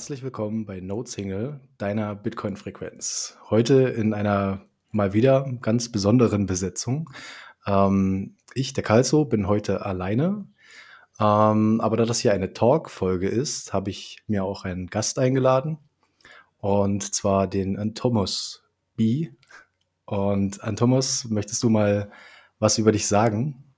herzlich willkommen bei Node Single, deiner Bitcoin-Frequenz. Heute in einer mal wieder ganz besonderen Besetzung. Ähm, ich, der Kalso, bin heute alleine. Ähm, aber da das hier eine Talk-Folge ist, habe ich mir auch einen Gast eingeladen. Und zwar den Antomos B. Und Antomos, möchtest du mal was über dich sagen?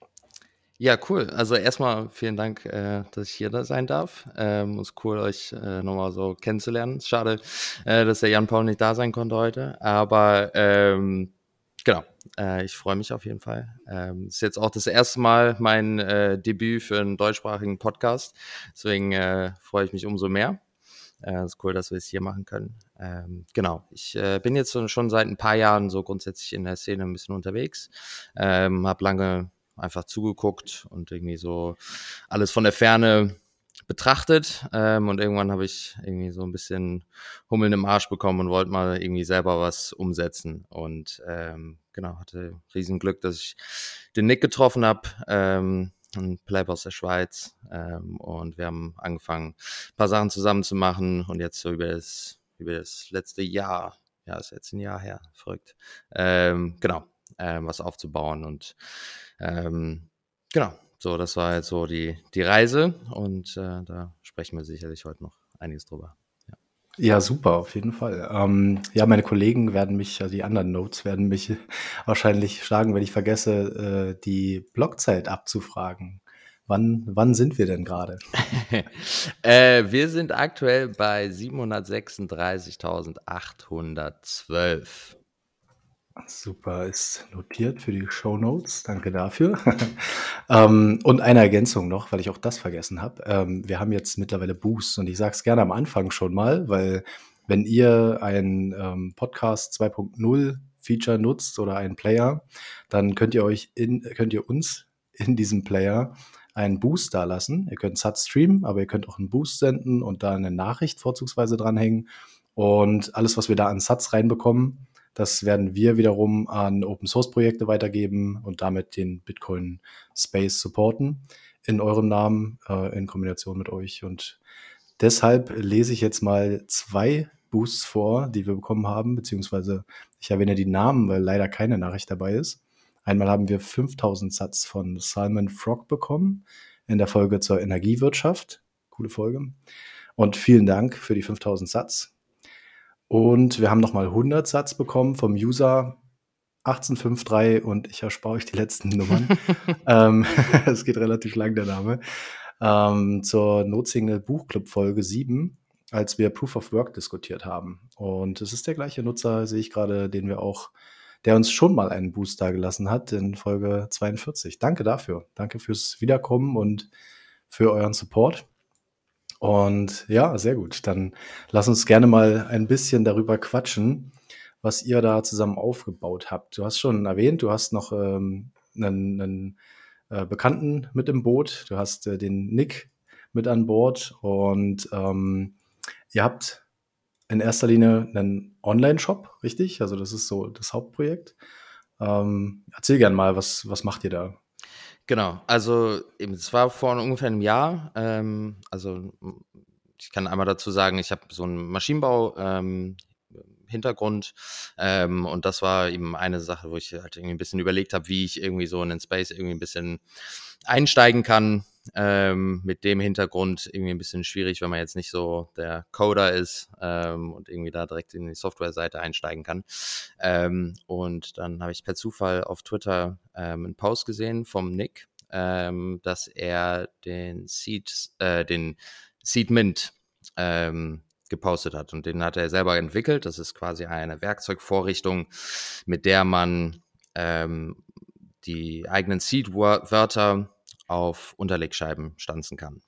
Ja, cool. Also erstmal vielen Dank, äh, dass ich hier da sein darf. Ähm, ist cool, euch äh, nochmal so kennenzulernen. Schade, äh, dass der Jan Paul nicht da sein konnte heute. Aber ähm, genau, äh, ich freue mich auf jeden Fall. Ähm, ist jetzt auch das erste Mal mein äh, Debüt für einen deutschsprachigen Podcast. Deswegen äh, freue ich mich umso mehr. Äh, ist cool, dass wir es hier machen können. Ähm, genau, ich äh, bin jetzt schon seit ein paar Jahren so grundsätzlich in der Szene ein bisschen unterwegs. Ähm, habe lange einfach zugeguckt und irgendwie so alles von der Ferne betrachtet. Ähm, und irgendwann habe ich irgendwie so ein bisschen Hummeln im Arsch bekommen und wollte mal irgendwie selber was umsetzen. Und ähm, genau, hatte riesen Glück, dass ich den Nick getroffen habe. Ähm, ein Pleb aus der Schweiz. Ähm, und wir haben angefangen, ein paar Sachen zusammen zu machen. Und jetzt so über das, über das letzte Jahr, ja, ist jetzt ein Jahr her, verrückt. Ähm, genau, ähm, was aufzubauen. Und ähm, genau, so, das war jetzt so die, die Reise und äh, da sprechen wir sicherlich heute noch einiges drüber. Ja, ja super, auf jeden Fall. Ähm, ja, meine Kollegen werden mich, also die anderen Notes werden mich wahrscheinlich schlagen, wenn ich vergesse, äh, die Blockzeit abzufragen. Wann, wann sind wir denn gerade? äh, wir sind aktuell bei 736.812. Super, ist notiert für die Show Notes. Danke dafür. ähm, und eine Ergänzung noch, weil ich auch das vergessen habe. Ähm, wir haben jetzt mittlerweile Boost und ich sage es gerne am Anfang schon mal, weil wenn ihr ein ähm, Podcast 2.0 Feature nutzt oder einen Player, dann könnt ihr euch in, könnt ihr uns in diesem Player einen Boost da lassen. Ihr könnt SAT streamen, aber ihr könnt auch einen Boost senden und da eine Nachricht vorzugsweise dranhängen. Und alles, was wir da an Satz reinbekommen, das werden wir wiederum an Open Source Projekte weitergeben und damit den Bitcoin Space supporten in eurem Namen äh, in Kombination mit euch. Und deshalb lese ich jetzt mal zwei Boosts vor, die wir bekommen haben, beziehungsweise ich erwähne die Namen, weil leider keine Nachricht dabei ist. Einmal haben wir 5000 Satz von Salmon Frog bekommen in der Folge zur Energiewirtschaft. Coole Folge. Und vielen Dank für die 5000 Satz. Und wir haben nochmal 100 Satz bekommen vom User 1853 und ich erspare euch die letzten Nummern. ähm, es geht relativ lang, der Name. Ähm, zur Notsignal Buchclub Folge 7, als wir Proof of Work diskutiert haben. Und es ist der gleiche Nutzer, sehe ich gerade, den wir auch, der uns schon mal einen Boost da gelassen hat in Folge 42. Danke dafür. Danke fürs Wiederkommen und für euren Support. Und ja, sehr gut. Dann lass uns gerne mal ein bisschen darüber quatschen, was ihr da zusammen aufgebaut habt. Du hast schon erwähnt, du hast noch ähm, einen, einen äh, Bekannten mit im Boot, du hast äh, den Nick mit an Bord und ähm, ihr habt in erster Linie einen Online-Shop, richtig? Also das ist so das Hauptprojekt. Ähm, erzähl gern mal, was, was macht ihr da? Genau, also es war vor ungefähr einem Jahr. Ähm, also ich kann einmal dazu sagen, ich habe so einen Maschinenbau ähm, Hintergrund ähm, und das war eben eine Sache, wo ich halt irgendwie ein bisschen überlegt habe, wie ich irgendwie so in den Space irgendwie ein bisschen einsteigen kann. Ähm, mit dem Hintergrund irgendwie ein bisschen schwierig, wenn man jetzt nicht so der Coder ist ähm, und irgendwie da direkt in die Softwareseite einsteigen kann. Ähm, und dann habe ich per Zufall auf Twitter ähm, einen Post gesehen vom Nick, ähm, dass er den Seed, äh, den Seed Mint ähm, gepostet hat. Und den hat er selber entwickelt. Das ist quasi eine Werkzeugvorrichtung, mit der man die eigenen Seed-Wörter auf Unterlegscheiben stanzen kann.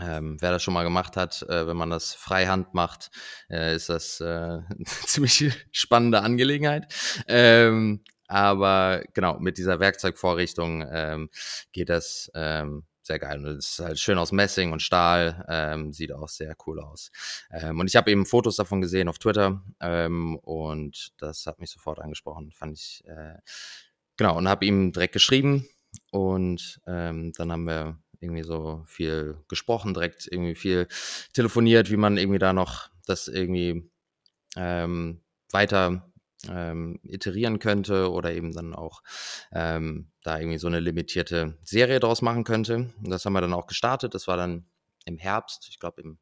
Ähm, wer das schon mal gemacht hat, äh, wenn man das freihand macht, äh, ist das äh, eine ziemlich spannende Angelegenheit. Ähm, aber genau, mit dieser Werkzeugvorrichtung ähm, geht das ähm, sehr geil. Und es ist halt schön aus Messing und Stahl, ähm, sieht auch sehr cool aus. Ähm, und ich habe eben Fotos davon gesehen auf Twitter ähm, und das hat mich sofort angesprochen, fand ich, äh, genau, und habe ihm direkt geschrieben und ähm, dann haben wir irgendwie so viel gesprochen, direkt irgendwie viel telefoniert, wie man irgendwie da noch das irgendwie ähm, weiter ähm, iterieren könnte oder eben dann auch ähm, da irgendwie so eine limitierte Serie draus machen könnte. Und das haben wir dann auch gestartet. Das war dann im Herbst, ich glaube im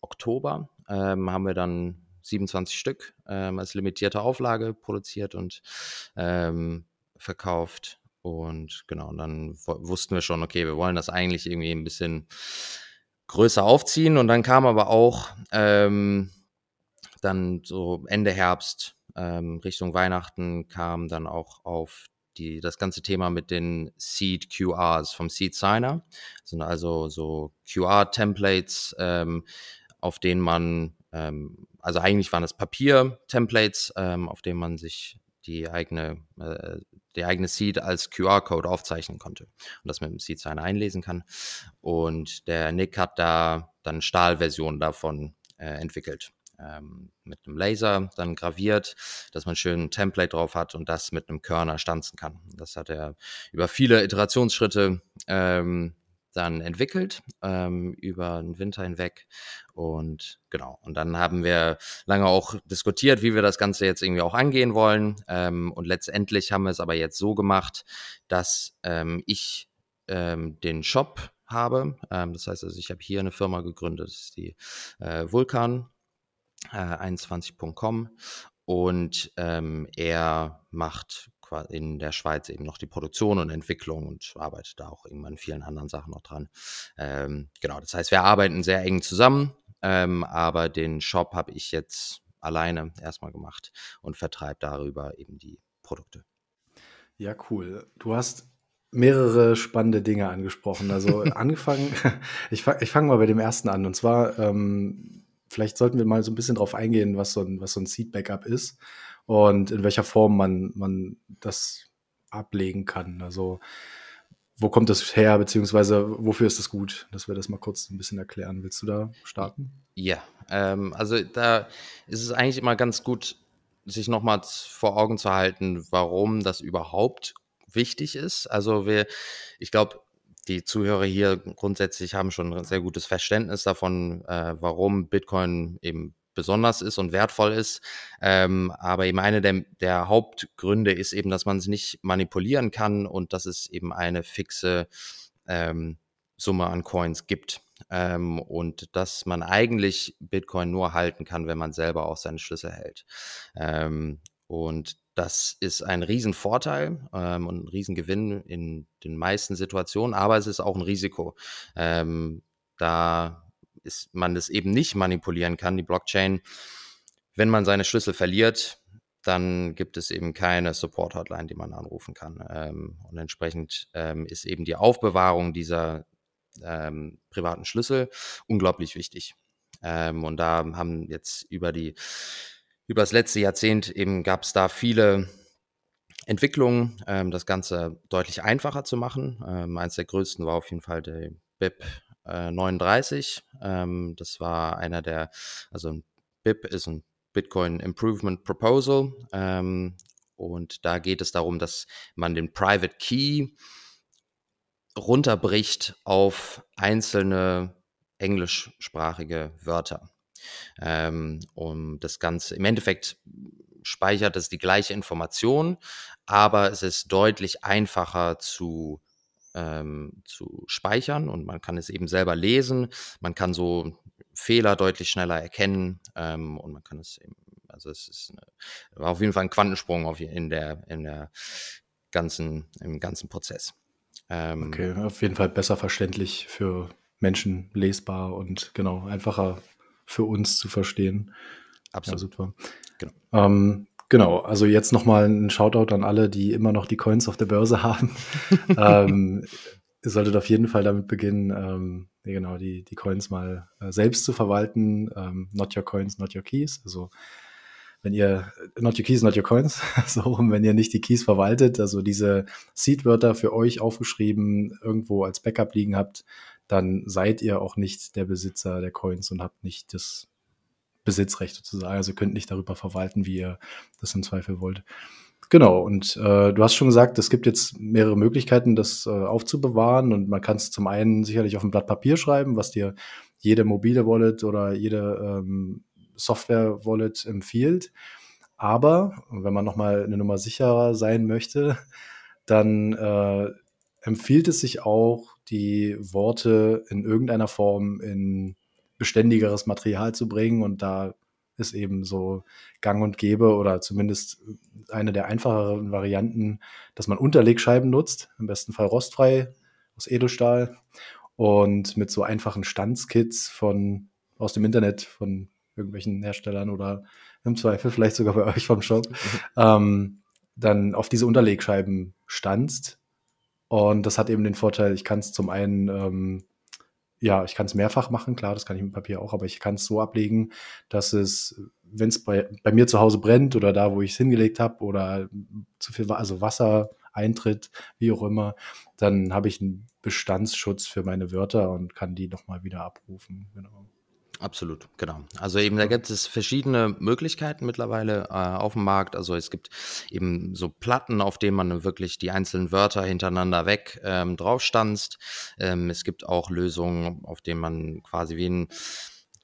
Oktober, ähm, haben wir dann 27 Stück ähm, als limitierte Auflage produziert und ähm, verkauft. Und genau, und dann wussten wir schon, okay, wir wollen das eigentlich irgendwie ein bisschen größer aufziehen. Und dann kam aber auch ähm, dann so Ende Herbst, ähm, Richtung Weihnachten, kam dann auch auf die, das ganze Thema mit den Seed QRs vom Seed Signer. Das sind also so QR-Templates, ähm, auf denen man, ähm, also eigentlich waren es Papier-Templates, ähm, auf denen man sich die eigene, äh, die eigene Seed als QR-Code aufzeichnen konnte und das mit dem Seed Signer einlesen kann. Und der Nick hat da dann Stahlversionen davon äh, entwickelt ähm, mit einem Laser dann graviert, dass man schön ein Template drauf hat und das mit einem Körner stanzen kann. Das hat er über viele Iterationsschritte ähm, dann entwickelt ähm, über den Winter hinweg. Und genau, und dann haben wir lange auch diskutiert, wie wir das Ganze jetzt irgendwie auch angehen wollen. Ähm, und letztendlich haben wir es aber jetzt so gemacht, dass ähm, ich ähm, den Shop habe. Ähm, das heißt also, ich habe hier eine Firma gegründet, das ist die äh, Vulkan äh, 21.com und ähm, er macht in der Schweiz eben noch die Produktion und Entwicklung und arbeitet da auch irgendwann vielen anderen Sachen noch dran. Ähm, genau, das heißt, wir arbeiten sehr eng zusammen, ähm, aber den Shop habe ich jetzt alleine erstmal gemacht und vertreibe darüber eben die Produkte. Ja, cool. Du hast mehrere spannende Dinge angesprochen. Also angefangen, ich fange ich fang mal bei dem ersten an. Und zwar ähm, vielleicht sollten wir mal so ein bisschen drauf eingehen, was so ein, was so ein Seed-Backup ist und in welcher Form man, man das ablegen kann. Also wo kommt das her, beziehungsweise wofür ist das gut, dass wir das mal kurz ein bisschen erklären. Willst du da starten? Ja, ähm, also da ist es eigentlich immer ganz gut, sich nochmal vor Augen zu halten, warum das überhaupt wichtig ist. Also wir, ich glaube, die Zuhörer hier grundsätzlich haben schon ein sehr gutes Verständnis davon, äh, warum Bitcoin eben besonders ist und wertvoll ist. Ähm, aber eben eine der, der, Hauptgründe ist eben, dass man es nicht manipulieren kann und dass es eben eine fixe ähm, Summe an Coins gibt. Ähm, und dass man eigentlich Bitcoin nur halten kann, wenn man selber auch seine Schlüssel hält. Ähm, und das ist ein Riesenvorteil ähm, und ein Riesengewinn in den meisten Situationen, aber es ist auch ein Risiko. Ähm, da ist man das eben nicht manipulieren kann, die Blockchain. Wenn man seine Schlüssel verliert, dann gibt es eben keine Support-Hotline, die man anrufen kann. Ähm, und entsprechend ähm, ist eben die Aufbewahrung dieser ähm, privaten Schlüssel unglaublich wichtig. Ähm, und da haben jetzt über die über das letzte Jahrzehnt eben gab es da viele Entwicklungen, ähm, das Ganze deutlich einfacher zu machen. Ähm, eins der größten war auf jeden Fall der BIP 39. Ähm, das war einer der, also BIP ist ein Bitcoin Improvement Proposal. Ähm, und da geht es darum, dass man den Private Key runterbricht auf einzelne englischsprachige Wörter. Ähm, um das Ganze, im Endeffekt speichert es die gleiche Information, aber es ist deutlich einfacher zu ähm, zu speichern und man kann es eben selber lesen. Man kann so Fehler deutlich schneller erkennen ähm, und man kann es eben, also es ist eine, war auf jeden Fall ein Quantensprung auf, in der in der ganzen im ganzen Prozess. Ähm, okay, auf jeden Fall besser verständlich für Menschen lesbar und genau einfacher für uns zu verstehen. Absolut. Ja, super. Genau. Ähm, genau, also jetzt nochmal ein Shoutout an alle, die immer noch die Coins auf der Börse haben. ähm, ihr solltet auf jeden Fall damit beginnen, ähm, genau, die, die Coins mal äh, selbst zu verwalten. Ähm, not your coins, not your keys. Also wenn ihr, not your keys, not your coins, so, wenn ihr nicht die Keys verwaltet, also diese Seed-Wörter für euch aufgeschrieben irgendwo als Backup liegen habt, dann seid ihr auch nicht der Besitzer der Coins und habt nicht das Besitzrecht sozusagen. Also könnt nicht darüber verwalten, wie ihr das im Zweifel wollt. Genau, und äh, du hast schon gesagt, es gibt jetzt mehrere Möglichkeiten, das äh, aufzubewahren. Und man kann es zum einen sicherlich auf ein Blatt Papier schreiben, was dir jede mobile Wallet oder jede ähm, Software-Wallet empfiehlt. Aber wenn man nochmal eine Nummer sicherer sein möchte, dann äh, empfiehlt es sich auch, die Worte in irgendeiner Form in beständigeres Material zu bringen. Und da ist eben so gang und gäbe oder zumindest eine der einfacheren Varianten, dass man Unterlegscheiben nutzt, im besten Fall rostfrei aus Edelstahl und mit so einfachen Stanzkits von aus dem Internet von irgendwelchen Herstellern oder im Zweifel vielleicht sogar bei euch vom Shop, ähm, dann auf diese Unterlegscheiben stanzt. Und das hat eben den Vorteil, ich kann es zum einen, ähm, ja, ich kann es mehrfach machen, klar, das kann ich mit Papier auch, aber ich kann es so ablegen, dass es, wenn es bei, bei mir zu Hause brennt oder da, wo ich es hingelegt habe oder zu viel, also Wasser eintritt, wie auch immer, dann habe ich einen Bestandsschutz für meine Wörter und kann die nochmal wieder abrufen. Genau. Absolut, genau. Also eben, da gibt es verschiedene Möglichkeiten mittlerweile äh, auf dem Markt. Also es gibt eben so Platten, auf denen man wirklich die einzelnen Wörter hintereinander weg ähm, draufstanzt. Ähm, es gibt auch Lösungen, auf denen man quasi wie ein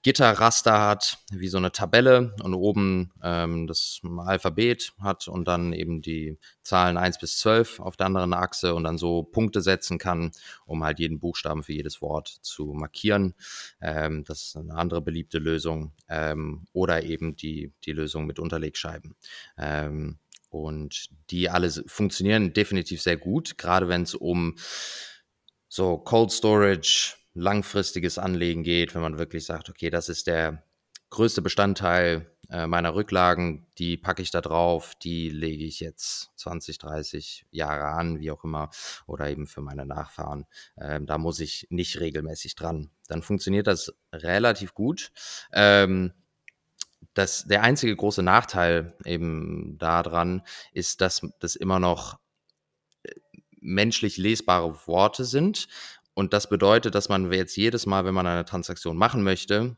Gitterraster hat, wie so eine Tabelle und oben ähm, das Alphabet hat und dann eben die Zahlen 1 bis 12 auf der anderen Achse und dann so Punkte setzen kann, um halt jeden Buchstaben für jedes Wort zu markieren. Ähm, das ist eine andere beliebte Lösung. Ähm, oder eben die, die Lösung mit Unterlegscheiben. Ähm, und die alle funktionieren definitiv sehr gut, gerade wenn es um so Cold Storage, langfristiges Anlegen geht, wenn man wirklich sagt, okay, das ist der größte Bestandteil äh, meiner Rücklagen, die packe ich da drauf, die lege ich jetzt 20, 30 Jahre an, wie auch immer, oder eben für meine Nachfahren. Ähm, da muss ich nicht regelmäßig dran. Dann funktioniert das relativ gut. Ähm, das, der einzige große Nachteil eben daran ist, dass das immer noch äh, menschlich lesbare Worte sind und das bedeutet, dass man jetzt jedes Mal, wenn man eine Transaktion machen möchte,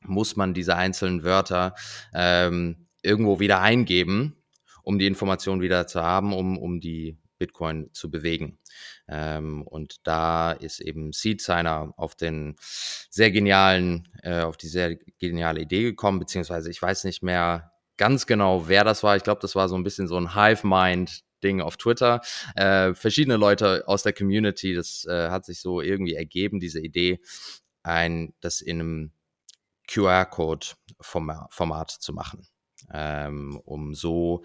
muss man diese einzelnen Wörter ähm, irgendwo wieder eingeben, um die Information wieder zu haben, um, um die Bitcoin zu bewegen. Ähm, und da ist eben Seed Signer auf den sehr genialen, äh, auf die sehr geniale Idee gekommen, beziehungsweise ich weiß nicht mehr ganz genau, wer das war. Ich glaube, das war so ein bisschen so ein Hive Mind Ding auf Twitter. Äh, verschiedene Leute aus der Community, das äh, hat sich so irgendwie ergeben, diese Idee, ein, das in einem QR-Code-Format zu machen, ähm, um so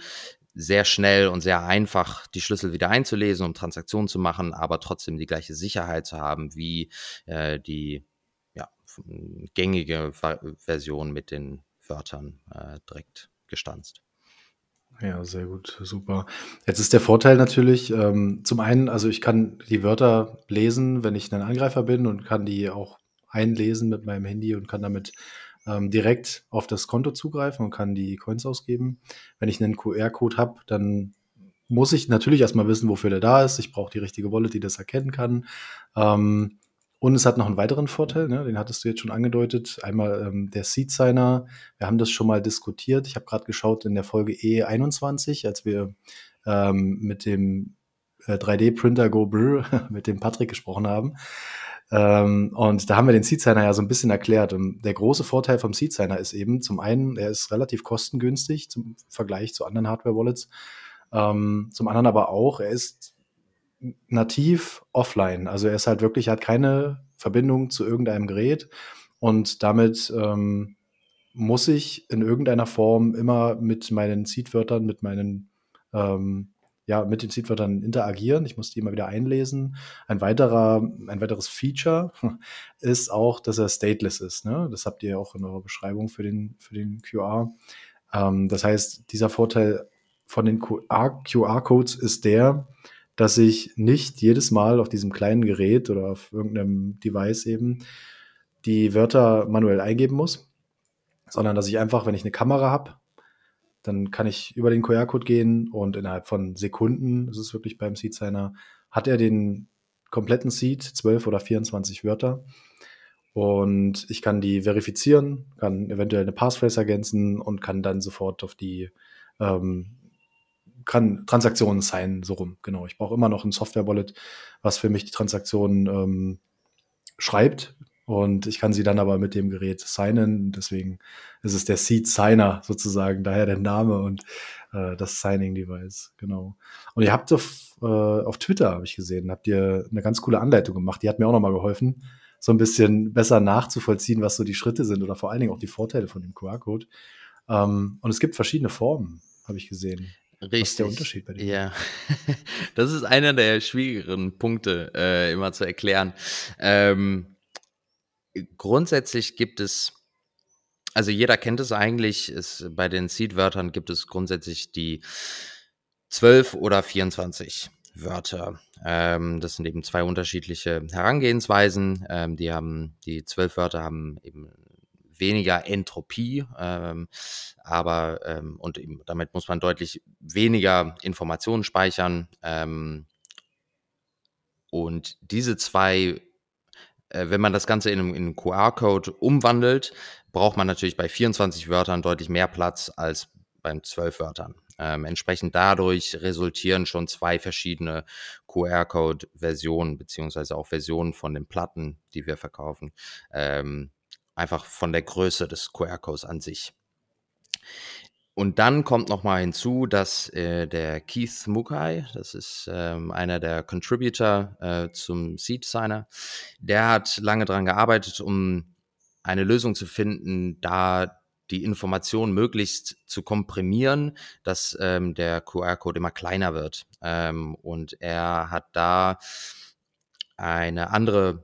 sehr schnell und sehr einfach die Schlüssel wieder einzulesen, um Transaktionen zu machen, aber trotzdem die gleiche Sicherheit zu haben wie äh, die ja, gängige Version mit den Wörtern äh, direkt gestanzt. Ja, sehr gut, super. Jetzt ist der Vorteil natürlich, ähm, zum einen, also ich kann die Wörter lesen, wenn ich ein Angreifer bin und kann die auch einlesen mit meinem Handy und kann damit ähm, direkt auf das Konto zugreifen und kann die Coins ausgeben. Wenn ich einen QR-Code habe, dann muss ich natürlich erstmal wissen, wofür der da ist. Ich brauche die richtige Wallet, die das erkennen kann. Ähm, und es hat noch einen weiteren Vorteil, ne? den hattest du jetzt schon angedeutet. Einmal ähm, der Seed Signer. Wir haben das schon mal diskutiert. Ich habe gerade geschaut in der Folge E21, als wir ähm, mit dem äh, 3D-Printer Go Brr mit dem Patrick gesprochen haben. Ähm, und da haben wir den Seed Signer ja so ein bisschen erklärt. Und der große Vorteil vom Seed Signer ist eben zum einen, er ist relativ kostengünstig zum Vergleich zu anderen Hardware-Wallets. Ähm, zum anderen aber auch, er ist nativ offline. Also er ist halt wirklich, er hat keine Verbindung zu irgendeinem Gerät und damit ähm, muss ich in irgendeiner Form immer mit meinen Seedwörtern, mit meinen ähm, ja, mit den Seedwörtern interagieren. Ich muss die immer wieder einlesen. Ein weiterer, ein weiteres Feature ist auch, dass er stateless ist. Ne? Das habt ihr auch in eurer Beschreibung für den, für den QR. Ähm, das heißt, dieser Vorteil von den QR-Codes ist der, dass ich nicht jedes Mal auf diesem kleinen Gerät oder auf irgendeinem Device eben die Wörter manuell eingeben muss, sondern dass ich einfach, wenn ich eine Kamera habe, dann kann ich über den QR-Code gehen und innerhalb von Sekunden, das ist wirklich beim Seed Signer, hat er den kompletten Seed, 12 oder 24 Wörter. Und ich kann die verifizieren, kann eventuell eine Passphrase ergänzen und kann dann sofort auf die ähm, kann Transaktionen signen, so rum, genau. Ich brauche immer noch ein Software-Wallet, was für mich die Transaktionen ähm, schreibt. Und ich kann sie dann aber mit dem Gerät signen. Deswegen ist es der Seed Signer sozusagen, daher der Name und äh, das Signing Device, genau. Und ihr habt auf, äh, auf Twitter, habe ich gesehen, habt ihr eine ganz coole Anleitung gemacht. Die hat mir auch nochmal geholfen, so ein bisschen besser nachzuvollziehen, was so die Schritte sind oder vor allen Dingen auch die Vorteile von dem QR-Code. Ähm, und es gibt verschiedene Formen, habe ich gesehen. Richtig. Was ist der Unterschied bei dir? Ja, das ist einer der schwierigeren Punkte äh, immer zu erklären. Ähm, grundsätzlich gibt es, also jeder kennt es eigentlich, ist, bei den Seed-Wörtern gibt es grundsätzlich die 12 oder 24 Wörter. Ähm, das sind eben zwei unterschiedliche Herangehensweisen. Ähm, die haben, die zwölf Wörter haben eben weniger Entropie, ähm, aber ähm, und eben, damit muss man deutlich weniger Informationen speichern. Ähm, und diese zwei, äh, wenn man das Ganze in, in einen QR-Code umwandelt, braucht man natürlich bei 24 Wörtern deutlich mehr Platz als beim 12 Wörtern. Ähm, entsprechend dadurch resultieren schon zwei verschiedene QR-Code-Versionen, beziehungsweise auch Versionen von den Platten, die wir verkaufen. Ähm, Einfach von der Größe des QR-Codes an sich. Und dann kommt noch mal hinzu, dass äh, der Keith Mukai, das ist ähm, einer der Contributor äh, zum Seed Signer, der hat lange daran gearbeitet, um eine Lösung zu finden, da die Information möglichst zu komprimieren, dass ähm, der QR-Code immer kleiner wird. Ähm, und er hat da eine andere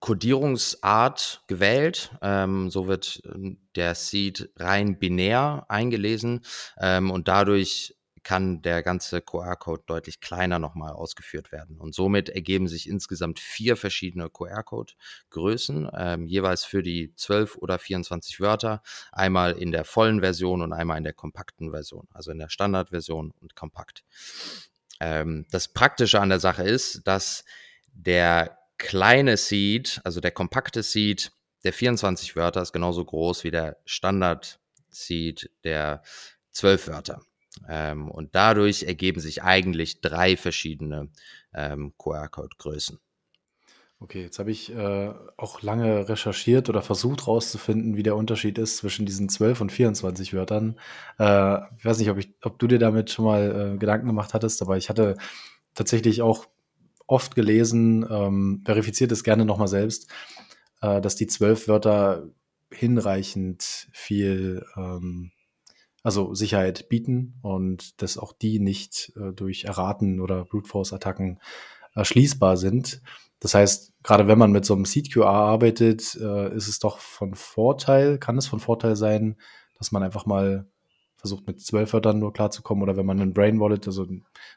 Codierungsart gewählt. Ähm, so wird ähm, der Seed rein binär eingelesen ähm, und dadurch kann der ganze QR-Code deutlich kleiner nochmal ausgeführt werden. Und somit ergeben sich insgesamt vier verschiedene QR-Code-Größen, ähm, jeweils für die 12 oder 24 Wörter, einmal in der vollen Version und einmal in der kompakten Version, also in der Standardversion und kompakt. Ähm, das Praktische an der Sache ist, dass der kleine Seed, also der kompakte Seed der 24 Wörter ist genauso groß wie der Standard Seed der 12 Wörter. Ähm, und dadurch ergeben sich eigentlich drei verschiedene ähm, QR-Code-Größen. Okay, jetzt habe ich äh, auch lange recherchiert oder versucht herauszufinden, wie der Unterschied ist zwischen diesen 12 und 24 Wörtern. Äh, ich weiß nicht, ob, ich, ob du dir damit schon mal äh, Gedanken gemacht hattest, aber ich hatte tatsächlich auch oft gelesen, ähm, verifiziert es gerne nochmal selbst, äh, dass die zwölf Wörter hinreichend viel, ähm, also Sicherheit bieten und dass auch die nicht äh, durch Erraten oder Brute Force Attacken erschließbar sind. Das heißt, gerade wenn man mit so einem Seed QR arbeitet, äh, ist es doch von Vorteil, kann es von Vorteil sein, dass man einfach mal versucht mit zwölf Wörtern nur klarzukommen oder wenn man ein Brain Wallet, also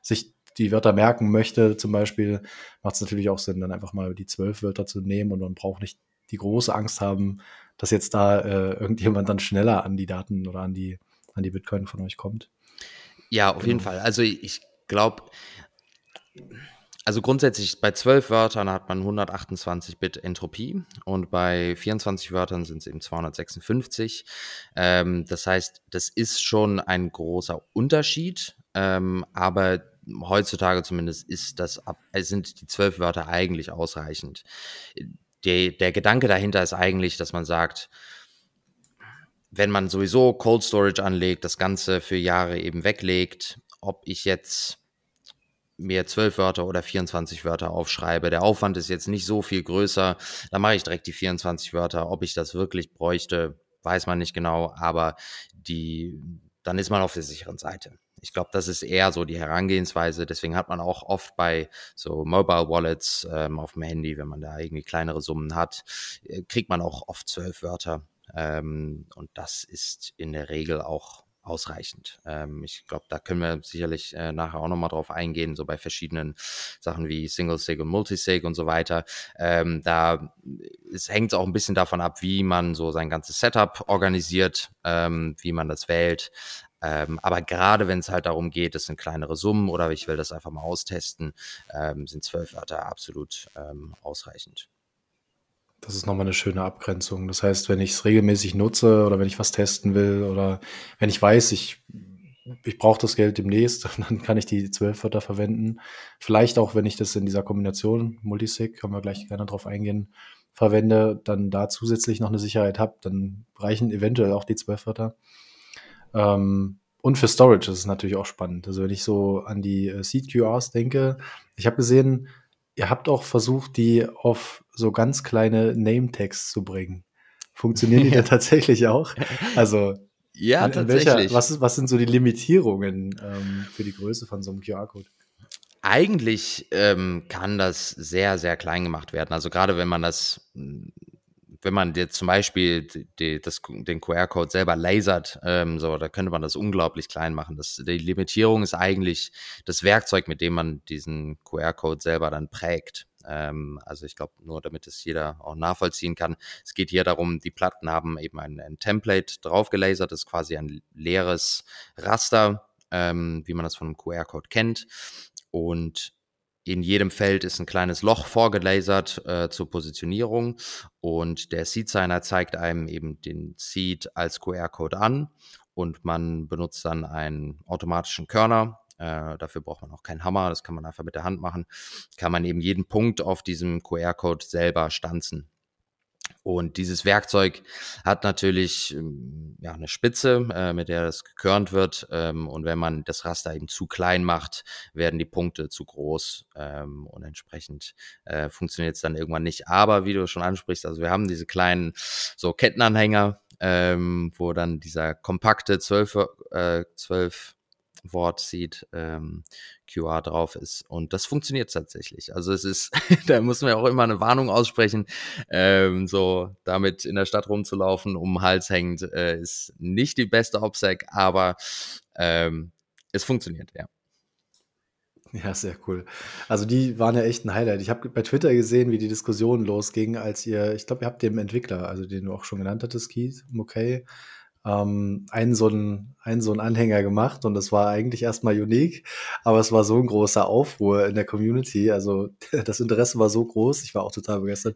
sich die Wörter merken möchte, zum Beispiel, macht es natürlich auch Sinn, dann einfach mal die zwölf Wörter zu nehmen und man braucht nicht die große Angst haben, dass jetzt da äh, irgendjemand dann schneller an die Daten oder an die, an die Bitcoin von euch kommt. Ja, auf genau. jeden Fall. Also ich glaube, also grundsätzlich bei zwölf Wörtern hat man 128 Bit Entropie und bei 24 Wörtern sind es eben 256. Ähm, das heißt, das ist schon ein großer Unterschied, ähm, aber heutzutage zumindest ist das äh, sind die zwölf Wörter eigentlich ausreichend. Der, der Gedanke dahinter ist eigentlich, dass man sagt, wenn man sowieso Cold Storage anlegt, das Ganze für Jahre eben weglegt, ob ich jetzt mir zwölf Wörter oder 24 Wörter aufschreibe. Der Aufwand ist jetzt nicht so viel größer. Da mache ich direkt die 24 Wörter. Ob ich das wirklich bräuchte, weiß man nicht genau, aber die, dann ist man auf der sicheren Seite. Ich glaube, das ist eher so die Herangehensweise. Deswegen hat man auch oft bei so Mobile Wallets ähm, auf dem Handy, wenn man da irgendwie kleinere Summen hat, äh, kriegt man auch oft zwölf Wörter. Ähm, und das ist in der Regel auch ausreichend. Ähm, ich glaube, da können wir sicherlich äh, nachher auch nochmal drauf eingehen, so bei verschiedenen Sachen wie Single-Sig und Multisig und so weiter. Ähm, da es hängt auch ein bisschen davon ab, wie man so sein ganzes Setup organisiert, ähm, wie man das wählt. Ähm, aber gerade wenn es halt darum geht, es sind kleinere Summen oder ich will das einfach mal austesten, ähm, sind zwölf Wörter absolut ähm, ausreichend. Das ist nochmal eine schöne Abgrenzung. Das heißt, wenn ich es regelmäßig nutze oder wenn ich was testen will oder wenn ich weiß, ich ich brauche das Geld demnächst dann kann ich die 12 Wörter verwenden. Vielleicht auch, wenn ich das in dieser Kombination Multisig, können wir gleich gerne drauf eingehen, verwende, dann da zusätzlich noch eine Sicherheit habe, dann reichen eventuell auch die 12 Wörter. Ähm, und für Storage ist es natürlich auch spannend. Also wenn ich so an die äh, Seed QRs denke, ich habe gesehen, ihr habt auch versucht, die auf so ganz kleine Name-Tags zu bringen. Funktionieren die denn tatsächlich auch? Also Ja, in, in welcher, tatsächlich. was, ist, was sind so die Limitierungen ähm, für die Größe von so einem QR-Code? Eigentlich ähm, kann das sehr, sehr klein gemacht werden. Also gerade wenn man das, wenn man jetzt zum Beispiel die, das, den QR-Code selber lasert, ähm, so, da könnte man das unglaublich klein machen. Das, die Limitierung ist eigentlich das Werkzeug, mit dem man diesen QR-Code selber dann prägt. Ähm, also ich glaube, nur damit es jeder auch nachvollziehen kann. Es geht hier darum, die Platten haben eben ein, ein Template drauf gelasert, das ist quasi ein leeres Raster, ähm, wie man das von einem QR-Code kennt. Und in jedem Feld ist ein kleines Loch vorgelasert äh, zur Positionierung und der Seed Signer zeigt einem eben den Seed als QR-Code an und man benutzt dann einen automatischen Körner. Äh, dafür braucht man auch keinen Hammer, das kann man einfach mit der Hand machen. Kann man eben jeden Punkt auf diesem QR-Code selber stanzen. Und dieses Werkzeug hat natürlich ähm, ja, eine Spitze, äh, mit der das gekörnt wird. Ähm, und wenn man das Raster eben zu klein macht, werden die Punkte zu groß ähm, und entsprechend äh, funktioniert es dann irgendwann nicht. Aber wie du schon ansprichst, also wir haben diese kleinen so Kettenanhänger, ähm, wo dann dieser kompakte 12, äh, 12 Wort sieht, ähm, QR drauf ist. Und das funktioniert tatsächlich. Also es ist, da muss man ja auch immer eine Warnung aussprechen. Ähm, so damit in der Stadt rumzulaufen, um den Hals hängend, äh, ist nicht die beste OPSEC, aber ähm, es funktioniert, ja. Ja, sehr cool. Also die waren ja echt ein Highlight. Ich habe bei Twitter gesehen, wie die Diskussion losging, als ihr, ich glaube, ihr habt dem Entwickler, also den du auch schon genannt hattest, Keith, okay, ähm, einen, so einen, einen so einen Anhänger gemacht und das war eigentlich erstmal unique, aber es war so ein großer Aufruhr in der Community. Also das Interesse war so groß, ich war auch total begeistert,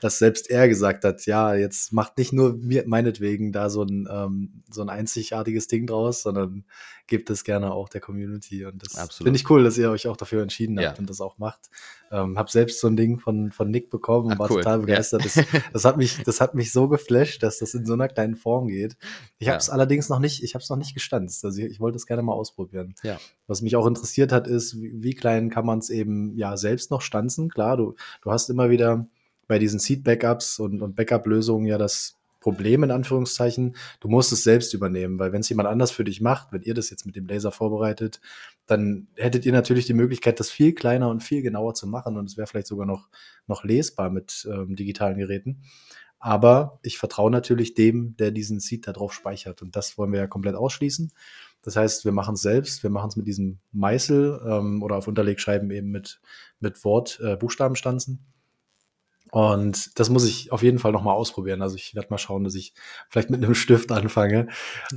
dass selbst er gesagt hat, ja, jetzt macht nicht nur mir, meinetwegen da so ein, ähm, so ein einzigartiges Ding draus, sondern gebt es gerne auch der Community. Und das finde ich cool, dass ihr euch auch dafür entschieden habt Ja. und das auch macht. Ähm, hab selbst so ein Ding von, von Nick bekommen und Ah, war cool. total Ja. begeistert. Das, das, hat mich, das hat mich so geflasht, dass das in so einer kleinen Form geht. Ich habe es Ja. allerdings noch nicht, ich habe es noch nicht gestanzt. Also ich, ich wollte es gerne mal ausprobieren. Ja. Was mich auch interessiert hat, ist, wie, wie klein kann man es eben ja selbst noch stanzen? Klar, du, du hast immer wieder bei diesen Seed-Backups und, und Backup-Lösungen ja das Problem in Anführungszeichen, du musst es selbst übernehmen, weil wenn es jemand anders für dich macht, wenn ihr das jetzt mit dem Laser vorbereitet, dann hättet ihr natürlich die Möglichkeit, das viel kleiner und viel genauer zu machen und es wäre vielleicht sogar noch, noch lesbar mit ähm, digitalen Geräten. Aber ich vertraue natürlich dem, der diesen Seed da drauf speichert und das wollen wir ja komplett ausschließen. Das heißt, wir machen es selbst, wir machen es mit diesem Meißel ähm, oder auf Unterlegscheiben eben mit, mit Wort, äh, Buchstabenstanzen. Und das muss ich auf jeden Fall nochmal ausprobieren. Also ich werde mal schauen, dass ich vielleicht mit einem Stift anfange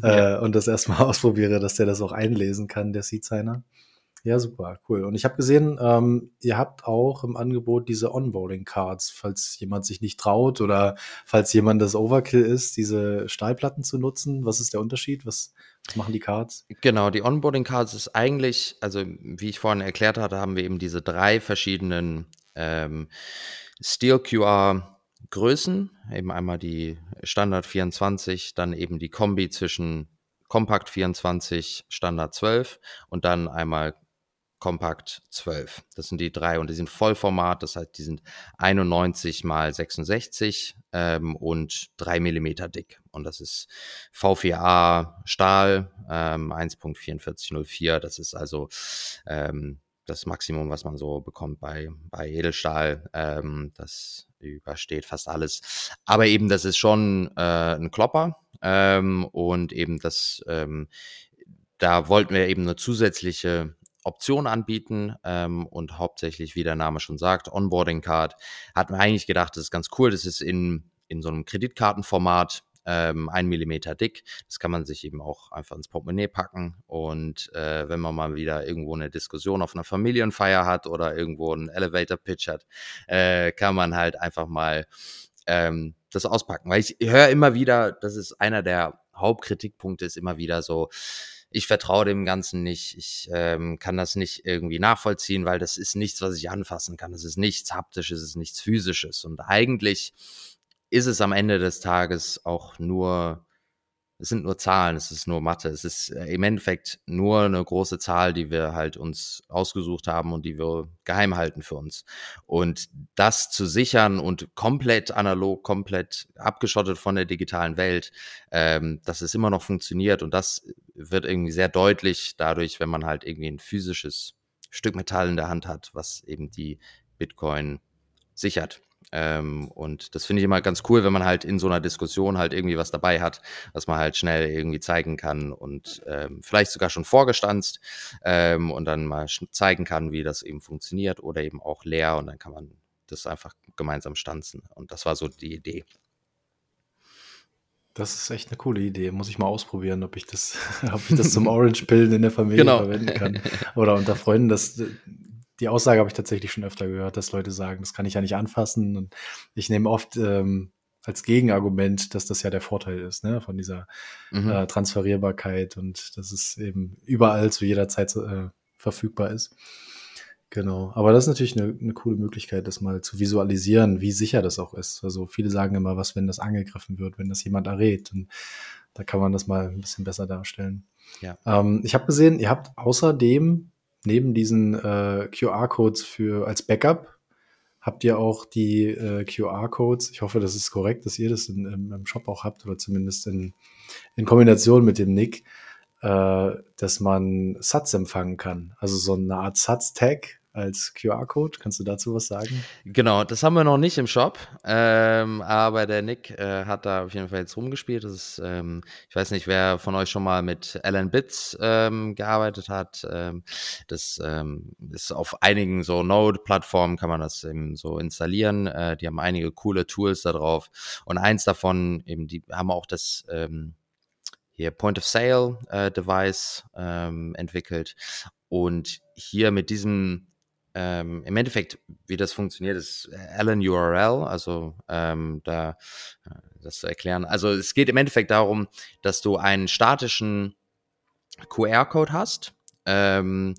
Ja. äh, und das erstmal ausprobiere, dass der das auch einlesen kann, der Seed-Signer. Ja, super, cool. Und ich habe gesehen, ähm, ihr habt auch im Angebot diese Onboarding-Cards, falls jemand sich nicht traut oder falls jemand das Overkill ist, diese Stahlplatten zu nutzen. Was ist der Unterschied? Was, was machen die Cards? Genau, die Onboarding Cards ist eigentlich, also wie ich vorhin erklärt hatte, haben wir eben diese drei verschiedenen ähm, Steel QR Größen, eben einmal die Standard 24, dann eben die Kombi zwischen Compact 24, Standard 12 und dann einmal Compact 12. Das sind die drei und die sind Vollformat, das heißt, die sind 91 mal 66 ähm, und 3 Millimeter dick. Und das ist V4A Stahl, ähm, 1.4404. Das ist also ähm, das Maximum, was man so bekommt bei, bei Edelstahl. Ähm, das übersteht fast alles. Aber eben, das ist schon äh, ein Klopper ähm, und eben das, ähm, da wollten wir eben eine zusätzliche Option anbieten ähm, und hauptsächlich, wie der Name schon sagt, Onboarding Card. Hatten wir eigentlich gedacht, das ist ganz cool. Das ist in, in so einem Kreditkartenformat, ähm, ein Millimeter dick. Das kann man sich eben auch einfach ins Portemonnaie packen. Und äh, wenn man mal wieder irgendwo eine Diskussion auf einer Familienfeier hat oder irgendwo einen Elevator-Pitch hat, äh, kann man halt einfach mal ähm, das auspacken. Weil ich höre immer wieder, das ist einer der Hauptkritikpunkte, ist immer wieder so, ich vertraue dem Ganzen nicht. Ich ähm, kann das nicht irgendwie nachvollziehen, weil das ist nichts, was ich anfassen kann. Das ist nichts Haptisches, es ist nichts Physisches. Und eigentlich ist es am Ende des Tages auch nur es sind nur Zahlen, es ist nur Mathe, es ist äh, im Endeffekt nur eine große Zahl, die wir halt uns ausgesucht haben und die wir geheim halten für uns. Und das zu sichern und komplett analog, komplett abgeschottet von der digitalen Welt, ähm, dass es immer noch funktioniert und das wird irgendwie sehr deutlich dadurch, wenn man halt irgendwie ein physisches Stück Metall in der Hand hat, was eben die Bitcoin sichert. Ähm, und das finde ich immer ganz cool, wenn man halt in so einer Diskussion halt irgendwie was dabei hat, was man halt schnell irgendwie zeigen kann und ähm, vielleicht sogar schon vorgestanzt ähm, und dann mal zeigen kann, wie das eben funktioniert oder eben auch leer und dann kann man das einfach gemeinsam stanzen. Und das war so die Idee. Das ist echt eine coole Idee. Muss ich mal ausprobieren, ob ich das, ob ich das zum Orange-Pillen in der Familie genau. verwenden kann. Oder unter Freunden. Das, die Aussage habe ich tatsächlich schon öfter gehört, dass Leute sagen, das kann ich ja nicht anfassen. Und ich nehme oft ähm, als Gegenargument, dass das ja der Vorteil ist, ne, von dieser mhm. äh, Transferierbarkeit und dass es eben überall zu jeder Zeit äh, verfügbar ist. Genau. Aber das ist natürlich eine, eine coole Möglichkeit, das mal zu visualisieren, wie sicher das auch ist. Also viele sagen immer, was, wenn das angegriffen wird, wenn das jemand errät. Und da kann man das mal ein bisschen besser darstellen. Ja. Ähm, ich habe gesehen, ihr habt außerdem neben diesen äh, QR-Codes für als Backup habt ihr auch die äh, QR-Codes. Ich hoffe, das ist korrekt, dass ihr das in, im, Shop auch habt oder zumindest in, in Kombination mit dem Nick, äh, dass man Satz empfangen kann. Also so eine Art Satz-Tag, als QR-Code. Kannst du dazu was sagen? Genau, das haben wir noch nicht im Shop, ähm, aber der Nick äh, hat da auf jeden Fall jetzt rumgespielt. Das ist, ähm, ich weiß nicht, wer von euch schon mal mit Alan Bits ähm, gearbeitet hat. Ähm, das ähm, ist auf einigen so Node-Plattformen kann man das eben so installieren. Äh, die haben einige coole Tools da drauf und eins davon eben, die haben auch das ähm, hier Point of Sale äh, Device entwickelt. Und hier mit diesem ähm, im Endeffekt, wie das funktioniert, ist Alan URL, also ähm, da äh, das zu erklären. Also es geht im Endeffekt darum, dass du einen statischen QR-Code hast, ähm,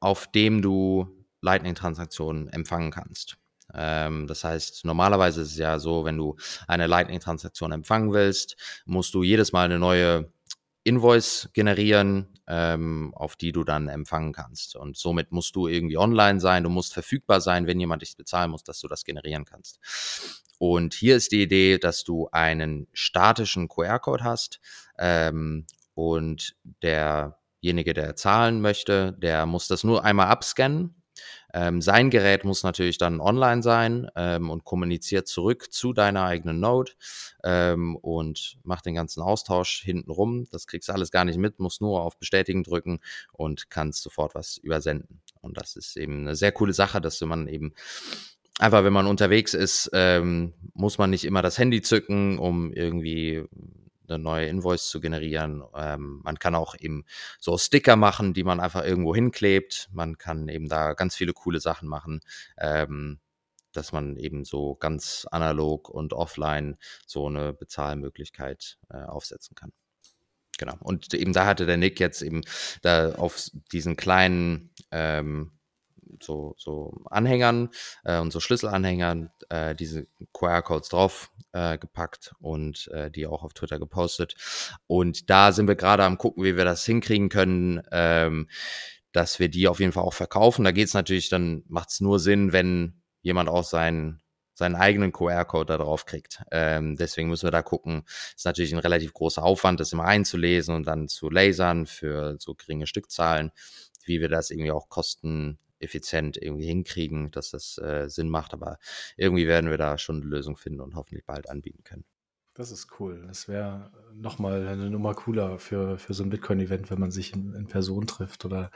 auf dem du Lightning-Transaktionen empfangen kannst. Ähm, das heißt, normalerweise ist es ja so, wenn du eine Lightning-Transaktion empfangen willst, musst du jedes Mal eine neue Invoice generieren, ähm, auf die du dann empfangen kannst. Und somit musst du irgendwie online sein, du musst verfügbar sein, wenn jemand dich bezahlen muss, dass du das generieren kannst. Und hier ist die Idee, dass du einen statischen QR-Code hast ähm, und derjenige, der zahlen möchte, der muss das nur einmal abscannen ähm, sein Gerät muss natürlich dann online sein ähm, und kommuniziert zurück zu deiner eigenen Node ähm, und macht den ganzen Austausch hinten rum. Das kriegst du alles gar nicht mit, musst nur auf Bestätigen drücken und kannst sofort was übersenden. Und das ist eben eine sehr coole Sache, dass man eben einfach, wenn man unterwegs ist, ähm, muss man nicht immer das Handy zücken, um irgendwie eine neue Invoice zu generieren. Ähm, man kann auch eben so Sticker machen, die man einfach irgendwo hinklebt. Man kann eben da ganz viele coole Sachen machen. Ähm, dass man eben so ganz analog und offline so eine Bezahlmöglichkeit äh, aufsetzen kann. Genau. Und eben da hatte der Nick jetzt eben da auf diesen kleinen ähm, so, so Anhängern äh, und so Schlüsselanhängern äh, diese QR-Codes drauf äh, gepackt und äh, die auch auf Twitter gepostet. Und da sind wir gerade am gucken, wie wir das hinkriegen können, ähm, dass wir die auf jeden Fall auch verkaufen. Da geht es natürlich, dann macht es nur Sinn, wenn jemand auch seinen seinen eigenen QR-Code da drauf kriegt. Ähm, deswegen müssen wir da gucken. Ist natürlich ein relativ großer Aufwand, das immer einzulesen und dann zu lasern für so geringe Stückzahlen, wie wir das irgendwie auch kosten effizient irgendwie hinkriegen, dass das äh, Sinn macht. Aber irgendwie werden wir da schon eine Lösung finden und hoffentlich bald anbieten können. Das ist cool. Das wäre nochmal eine Nummer cooler für, für so ein Bitcoin-Event, wenn man sich in, in, Person trifft oder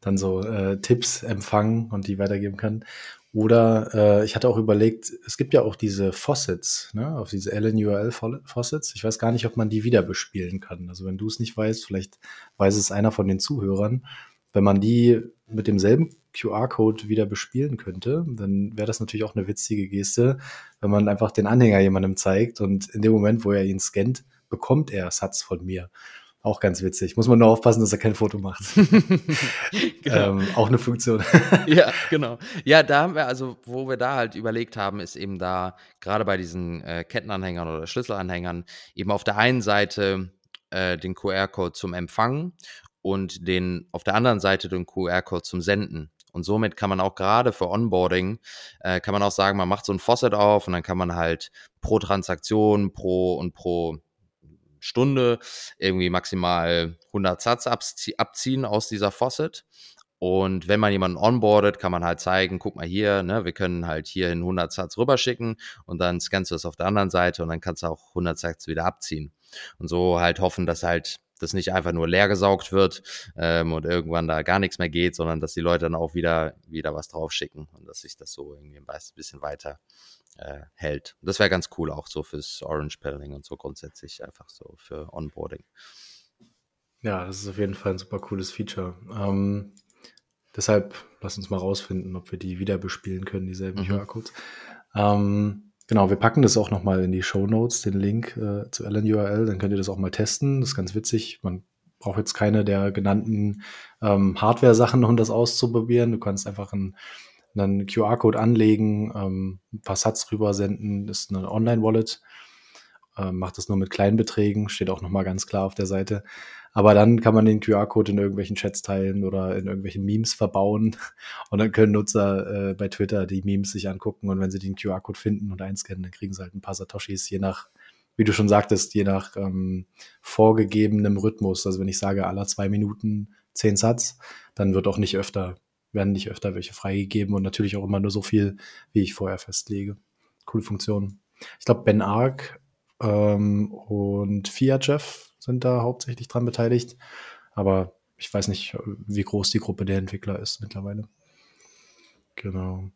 dann so äh, Tipps empfangen und die weitergeben kann. Oder äh, ich hatte auch überlegt, es gibt ja auch diese Faucets, ne, auf diese LNURL Faucets. Ich weiß gar nicht, ob man die wieder bespielen kann. Also wenn du es nicht weißt, vielleicht weiß es einer von den Zuhörern. Wenn man die mit demselben QR-Code wieder bespielen könnte, dann wäre das natürlich auch eine witzige Geste, wenn man einfach den Anhänger jemandem zeigt und in dem Moment, wo er ihn scannt, bekommt er Satz von mir. Auch ganz witzig. Muss man nur aufpassen, dass er kein Foto macht. genau. ähm, auch eine Funktion. ja, genau. Ja, da haben wir, also, wo wir da halt überlegt haben, ist eben da, gerade bei diesen äh, Kettenanhängern oder Schlüsselanhängern, eben auf der einen Seite äh, den QR-Code zum Empfangen und den auf der anderen Seite den QR-Code zum Senden. Und somit kann man auch gerade für Onboarding, äh, kann man auch sagen, man macht so ein Faucet auf und dann kann man halt pro Transaktion, pro und pro Stunde irgendwie maximal 100 Satz abziehen aus dieser Faucet. Und wenn man jemanden onboardet, kann man halt zeigen, guck mal hier, ne, wir können halt hierhin 100 Satz rüberschicken und dann scannst du es auf der anderen Seite und dann kannst du auch 100 Satz wieder abziehen. Und so halt hoffen, dass halt das nicht einfach nur leer gesaugt wird ähm, und irgendwann da gar nichts mehr geht, sondern dass die Leute dann auch wieder, wieder was draufschicken und dass sich das so irgendwie ein bisschen weiter äh, hält. das wäre ganz cool auch so fürs Orange Pilling und so grundsätzlich einfach so für Onboarding. Ja, das ist auf jeden Fall ein super cooles Feature. Ähm, deshalb lass uns mal rausfinden, ob wir die wieder bespielen können, dieselben mhm. QR-Codes. Ähm, genau, wir packen das auch nochmal in die Show Notes, den Link äh, zu LNURL, dann könnt ihr das auch mal testen. Das ist ganz witzig. Man braucht jetzt keine der genannten ähm, Hardware-Sachen, um das auszuprobieren. Du kannst einfach ein einen QR-Code anlegen, ähm, ein paar Satz rüber senden, ist eine Online-Wallet, ähm, macht das nur mit kleinen Beträgen, steht auch nochmal ganz klar auf der Seite. Aber dann kann man den QR-Code in irgendwelchen Chats teilen oder in irgendwelchen Memes verbauen und dann können Nutzer äh, bei Twitter die Memes sich angucken und wenn sie den QR-Code finden und einscannen, dann kriegen sie halt ein paar Satoshis, je nach, wie du schon sagtest, je nach ähm, vorgegebenem Rhythmus. Also wenn ich sage, aller zwei Minuten zehn Satz, dann wird auch nicht öfter werden nicht öfter welche freigegeben und natürlich auch immer nur so viel, wie ich vorher festlege. Coole Funktion. Ich glaube, Ben Ark ähm, und Fiat Jeff sind da hauptsächlich dran beteiligt. Aber ich weiß nicht, wie groß die Gruppe der Entwickler ist mittlerweile. Genau.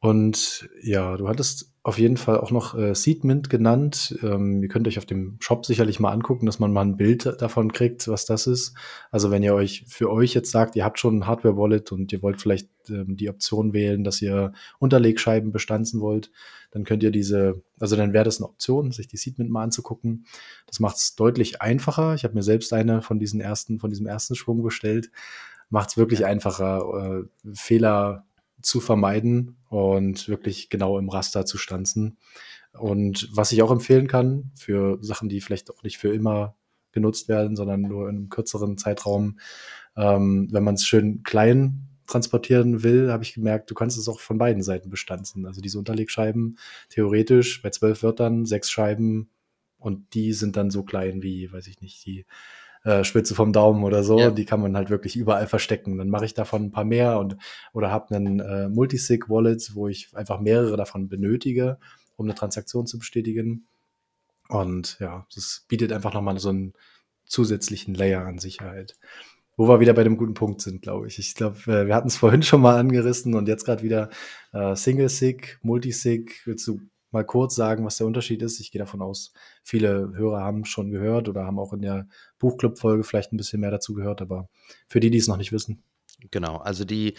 Und ja, du hattest auf jeden Fall auch noch äh, Seedmint genannt. Ähm, ihr könnt euch auf dem Shop sicherlich mal angucken, dass man mal ein Bild davon kriegt, was das ist. Also wenn ihr euch für euch jetzt sagt, ihr habt schon ein Hardware-Wallet und ihr wollt vielleicht ähm, die Option wählen, dass ihr Unterlegscheiben bestanzen wollt, dann könnt ihr diese, also dann wäre das eine Option, sich die Seedmint mal anzugucken. Das macht es deutlich einfacher. Ich habe mir selbst eine von diesen ersten, von diesem ersten Schwung bestellt. Macht es wirklich einfacher, äh, Fehler zu vermeiden und wirklich genau im Raster zu stanzen. Und was ich auch empfehlen kann für Sachen, die vielleicht auch nicht für immer genutzt werden, sondern nur in einem kürzeren Zeitraum, ähm, wenn man es schön klein transportieren will, habe ich gemerkt, du kannst es auch von beiden Seiten bestanzen. Also diese Unterlegscheiben, theoretisch bei zwölf Wörtern, sechs Scheiben und die sind dann so klein wie, weiß ich nicht, die äh, Spitze vom Daumen oder so. Ja. Die kann man halt wirklich überall verstecken. Dann mache ich davon ein paar mehr und oder habe einen äh, Multisig-Wallet, wo ich einfach mehrere davon benötige, um eine Transaktion zu bestätigen. Und ja, das bietet einfach nochmal so einen zusätzlichen Layer an Sicherheit. Wo wir wieder bei dem guten Punkt sind, glaube ich. Ich glaube, äh, wir hatten es vorhin schon mal angerissen und jetzt gerade wieder äh, Single-Sig, Multisig. Willst du mal kurz sagen, was der Unterschied ist? Ich gehe davon aus, viele Hörer haben schon gehört oder haben auch in der Buchclub-Folge vielleicht ein bisschen mehr dazu gehört, aber für die, die es noch nicht wissen. Genau, also die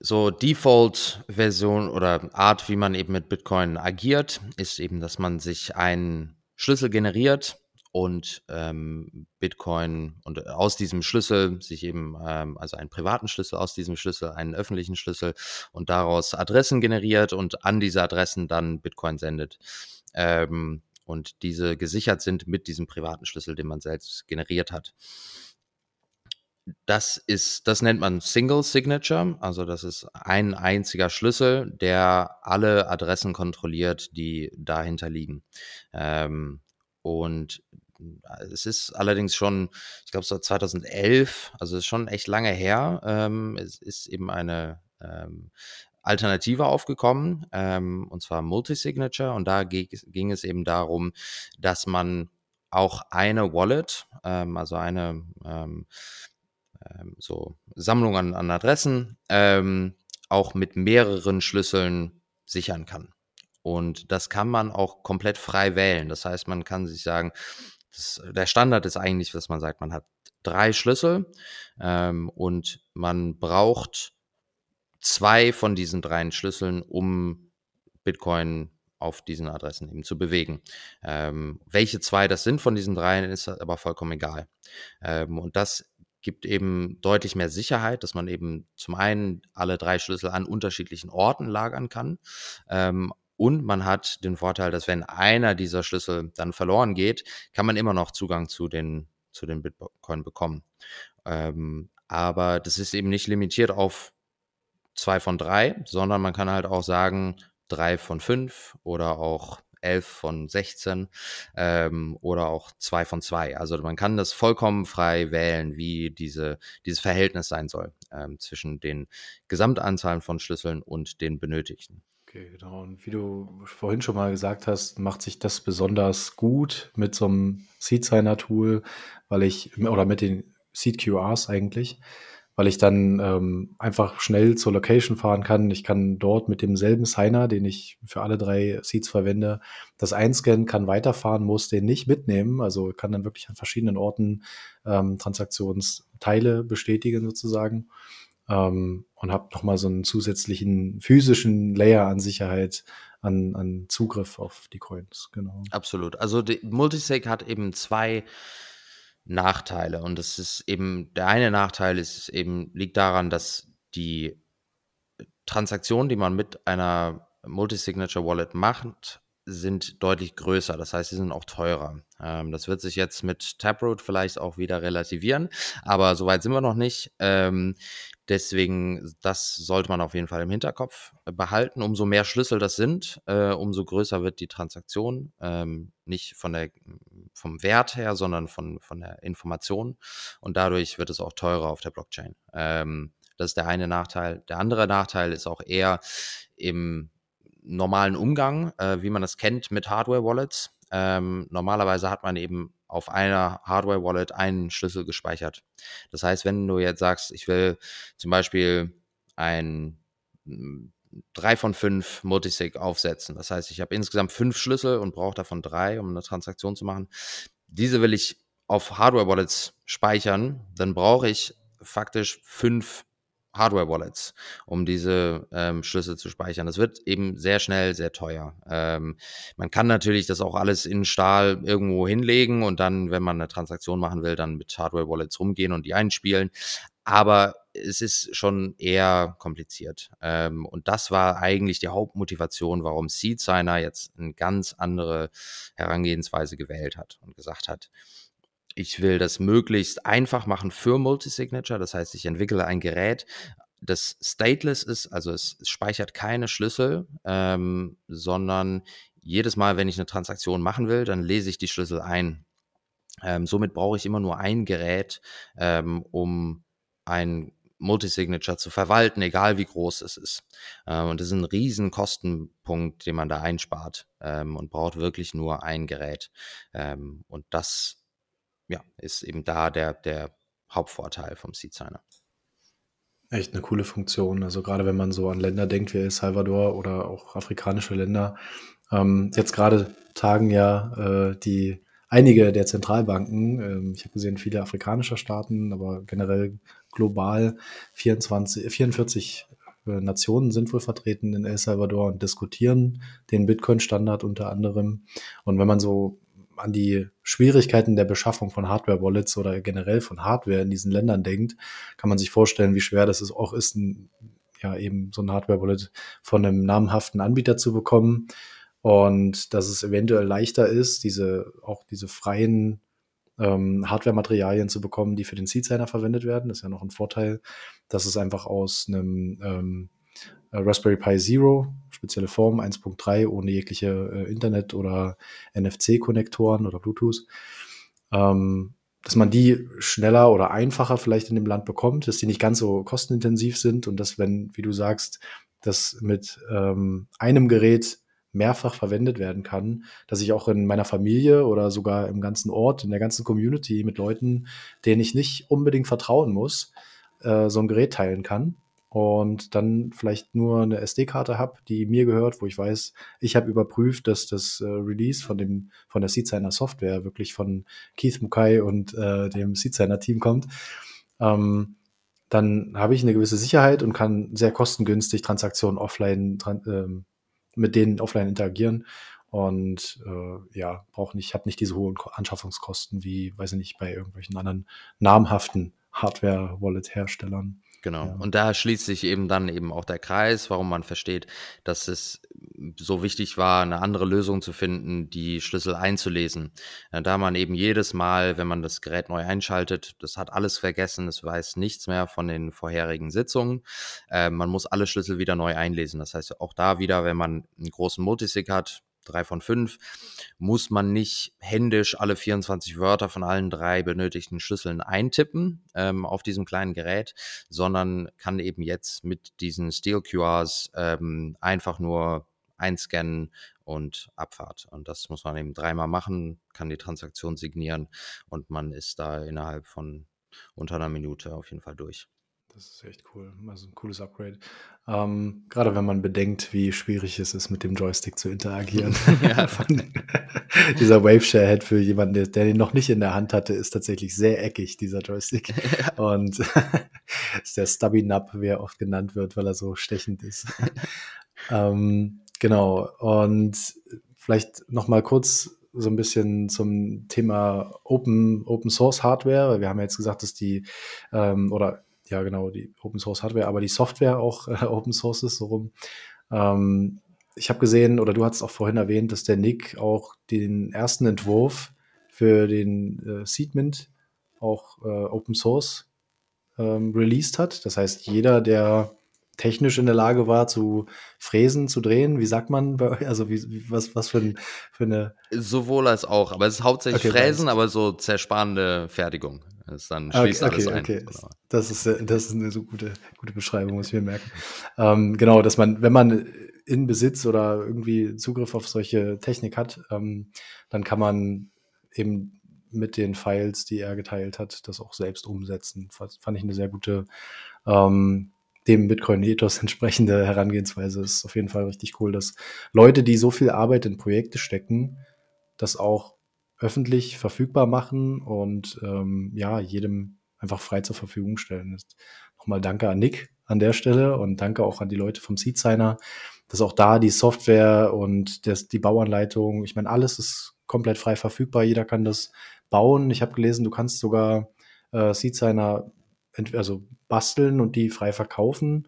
so Default-Version oder Art, wie man eben mit Bitcoin agiert, ist eben, dass man sich einen Schlüssel generiert und ähm, Bitcoin und aus diesem Schlüssel sich eben, ähm, also einen privaten Schlüssel aus diesem Schlüssel, einen öffentlichen Schlüssel und daraus Adressen generiert und an diese Adressen dann Bitcoin sendet. Ähm, und diese gesichert sind mit diesem privaten Schlüssel, den man selbst generiert hat. Das ist, das nennt man Single Signature, also das ist ein einziger Schlüssel, der alle Adressen kontrolliert, die dahinter liegen. Ähm, und äh, es ist allerdings schon, ich glaube, so 2011, also ist schon echt lange her. Ähm, es ist eben eine ähm, Alternative aufgekommen, ähm, und zwar Multisignature. Und da ging es eben darum, dass man auch eine Wallet, ähm, also eine ähm, ähm, so Sammlung an, an Adressen, auch mit mehreren Schlüsseln sichern kann. Und das kann man auch komplett frei wählen. Das heißt, man kann sich sagen, das, der Standard ist eigentlich, dass man sagt, man hat drei Schlüssel ähm, und man braucht zwei von diesen drei Schlüsseln, um Bitcoin auf diesen Adressen eben zu bewegen. Ähm, welche zwei das sind von diesen dreien, ist aber vollkommen egal. Ähm, und das gibt eben deutlich mehr Sicherheit, dass man eben zum einen alle drei Schlüssel an unterschiedlichen Orten lagern kann. Ähm, und man hat den Vorteil, dass wenn einer dieser Schlüssel dann verloren geht, kann man immer noch Zugang zu den, zu den Bitcoin bekommen. Ähm, aber das ist eben nicht limitiert auf zwei von drei, sondern man kann halt auch sagen, drei von fünf oder auch 11 von 16 ähm, oder auch 2 von 2. Also man kann das vollkommen frei wählen, wie diese, dieses Verhältnis sein soll ähm, zwischen den Gesamtanzahlen von Schlüsseln und den benötigten. Okay, genau. Und wie du vorhin schon mal gesagt hast, macht sich das besonders gut mit so einem Seed-Signer-Tool, weil ich, oder mit den Seed-QRs eigentlich, weil ich dann ähm, einfach schnell zur Location fahren kann. Ich kann dort mit demselben Signer, den ich für alle drei Seeds verwende, das einscannen, kann weiterfahren, muss den nicht mitnehmen. Also kann dann wirklich an verschiedenen Orten ähm, Transaktionsteile bestätigen sozusagen. Ähm, und habe nochmal so einen zusätzlichen physischen Layer an Sicherheit, an, an Zugriff auf die Coins. Genau. Absolut. Also Multisig hat eben zwei Nachteile. Und das ist eben, der eine Nachteil ist eben, liegt daran, dass die Transaktionen, die man mit einer Multisignature Wallet macht, sind deutlich größer. Das heißt, sie sind auch teurer. Ähm, das wird sich jetzt mit Taproot vielleicht auch wieder relativieren, aber soweit sind wir noch nicht. Ähm, deswegen, das sollte man auf jeden Fall im Hinterkopf behalten. Umso mehr Schlüssel das sind, äh, umso größer wird die Transaktion. Ähm, nicht von der, vom Wert her, sondern von, von der Information. Und dadurch wird es auch teurer auf der Blockchain. Ähm, das ist der eine Nachteil. Der andere Nachteil ist auch eher im normalen Umgang, äh, wie man das kennt mit Hardware-Wallets. Ähm, normalerweise hat man eben auf einer Hardware-Wallet einen Schlüssel gespeichert. Das heißt, wenn du jetzt sagst, ich will zum Beispiel ein 3 von 5 Multisig aufsetzen. Das heißt, ich habe insgesamt fünf Schlüssel und brauche davon drei, um eine Transaktion zu machen. Diese will ich auf Hardware-Wallets speichern. Dann brauche ich faktisch fünf Hardware-Wallets, um diese ähm, Schlüssel zu speichern. Das wird eben sehr schnell sehr teuer. Ähm, man kann natürlich das auch alles in Stahl irgendwo hinlegen und dann, wenn man eine Transaktion machen will, dann mit Hardware-Wallets rumgehen und die einspielen. Aber es ist schon eher kompliziert. Ähm, und das war eigentlich die Hauptmotivation, warum Seed Signer jetzt eine ganz andere Herangehensweise gewählt hat und gesagt hat, ich will das möglichst einfach machen für Multisignature. Das heißt, ich entwickle ein Gerät, das stateless ist, also es, speichert keine Schlüssel, ähm, sondern jedes Mal, wenn ich eine Transaktion machen will, dann lese ich die Schlüssel ein. Ähm, somit brauche ich immer nur ein Gerät, ähm, um ein Multisignature zu verwalten, egal wie groß es ist. Ähm, und das ist ein riesen Kostenpunkt, den man da einspart ähm, und braucht wirklich nur ein Gerät. Ähm, und das ja, ist eben da der, der Hauptvorteil vom Seed Signer. Echt eine coole Funktion. Also gerade wenn man so an Länder denkt wie El Salvador oder auch afrikanische Länder. Ähm, jetzt gerade tagen ja äh, die einige der Zentralbanken, ähm, ich habe gesehen, viele afrikanischer Staaten, aber generell global 24, 44 äh, Nationen sind wohl vertreten in El Salvador und diskutieren den Bitcoin-Standard unter anderem. Und wenn man so an die Schwierigkeiten der Beschaffung von Hardware-Wallets oder generell von Hardware in diesen Ländern denkt, kann man sich vorstellen, wie schwer das auch ist, ein, ja eben so ein Hardware-Wallet von einem namhaften Anbieter zu bekommen und dass es eventuell leichter ist, diese auch diese freien ähm, Hardware-Materialien zu bekommen, die für den Seed-Signer verwendet werden. Das ist ja noch ein Vorteil, dass es einfach aus einem ähm, äh, Raspberry Pi Zero, spezielle Form 1.3 ohne jegliche äh, Internet- oder NFC-Konnektoren oder Bluetooth, ähm, dass man die schneller oder einfacher vielleicht in dem Land bekommt, dass die nicht ganz so kostenintensiv sind und dass, wenn, wie du sagst, das mit ähm, einem Gerät mehrfach verwendet werden kann, dass ich auch in meiner Familie oder sogar im ganzen Ort, in der ganzen Community mit Leuten, denen ich nicht unbedingt vertrauen muss, äh, so ein Gerät teilen kann und dann vielleicht nur eine SD-Karte habe, die mir gehört, wo ich weiß, ich habe überprüft, dass das äh, Release von dem von der Seedsigner Software wirklich von Keith Mukai und äh, dem Seedsigner Team kommt. Ähm, dann habe ich eine gewisse Sicherheit und kann sehr kostengünstig Transaktionen offline tran ähm, mit denen offline interagieren und äh, ja, brauche nicht, habe nicht diese hohen Anschaffungskosten wie, weiß ich nicht, bei irgendwelchen anderen namhaften Hardware-Wallet-Herstellern. Genau. Ja. Und da schließt sich eben dann eben auch der Kreis, warum man versteht, dass es so wichtig war, eine andere Lösung zu finden, die Schlüssel einzulesen. Da man eben jedes Mal, wenn man das Gerät neu einschaltet, das hat alles vergessen, es weiß nichts mehr von den vorherigen Sitzungen. Äh, man muss alle Schlüssel wieder neu einlesen. Das heißt, auch da wieder, wenn man einen großen Multisig hat, drei von fünf, muss man nicht händisch alle 24 Wörter von allen drei benötigten Schlüsseln eintippen ähm, auf diesem kleinen Gerät, sondern kann eben jetzt mit diesen Steel QRs ähm, einfach nur einscannen und Abfahrt. Und das muss man eben dreimal machen, kann die Transaktion signieren und man ist da innerhalb von unter einer Minute auf jeden Fall durch. Das ist echt cool. Also ein cooles Upgrade. Ähm, gerade wenn man bedenkt, wie schwierig es ist, mit dem Joystick zu interagieren. ja. dieser Waveshare-Head für jemanden, der, der, den noch nicht in der Hand hatte, ist tatsächlich sehr eckig, dieser Joystick. Und ist der Stubby Nub, wie er oft genannt wird, weil er so stechend ist. ähm, genau. Und vielleicht noch mal kurz so ein bisschen zum Thema Open, Open Source Hardware, wir haben ja jetzt gesagt, dass die ähm, oder ja genau, die Open Source Hardware, aber die Software auch äh, Open Source ist, so rum. Ähm, ich habe gesehen, oder du hast auch vorhin erwähnt, dass der Nick auch den ersten Entwurf für den äh, Seedmint auch äh, Open Source ähm, released hat. Das heißt, jeder, der technisch in der Lage war, zu fräsen, zu drehen? Wie sagt man bei euch? Also wie, wie, was, was für, ein, für eine. Sowohl als auch, aber es ist hauptsächlich okay, Fräsen, aber so zersparende Fertigung. Das dann schließt okay, alles okay, ein. Okay. Genau. Das, ist, das ist eine so gute, gute Beschreibung, muss ich mir merken. ähm, genau, dass man, wenn man in Besitz oder irgendwie Zugriff auf solche Technik hat, ähm, dann kann man eben mit den Files, die er geteilt hat, das auch selbst umsetzen. Fand ich eine sehr gute ähm, dem Bitcoin-Ethos entsprechende Herangehensweise ist auf jeden Fall richtig cool, dass Leute, die so viel Arbeit in Projekte stecken, das auch öffentlich verfügbar machen und ähm, ja, jedem einfach frei zur Verfügung stellen. Nochmal danke an Nick an der Stelle und danke auch an die Leute vom Seedsigner, dass auch da die Software und das, die Bauanleitung, ich meine, alles ist komplett frei verfügbar, jeder kann das bauen. Ich habe gelesen, du kannst sogar äh, Seedsigner also basteln und die frei verkaufen.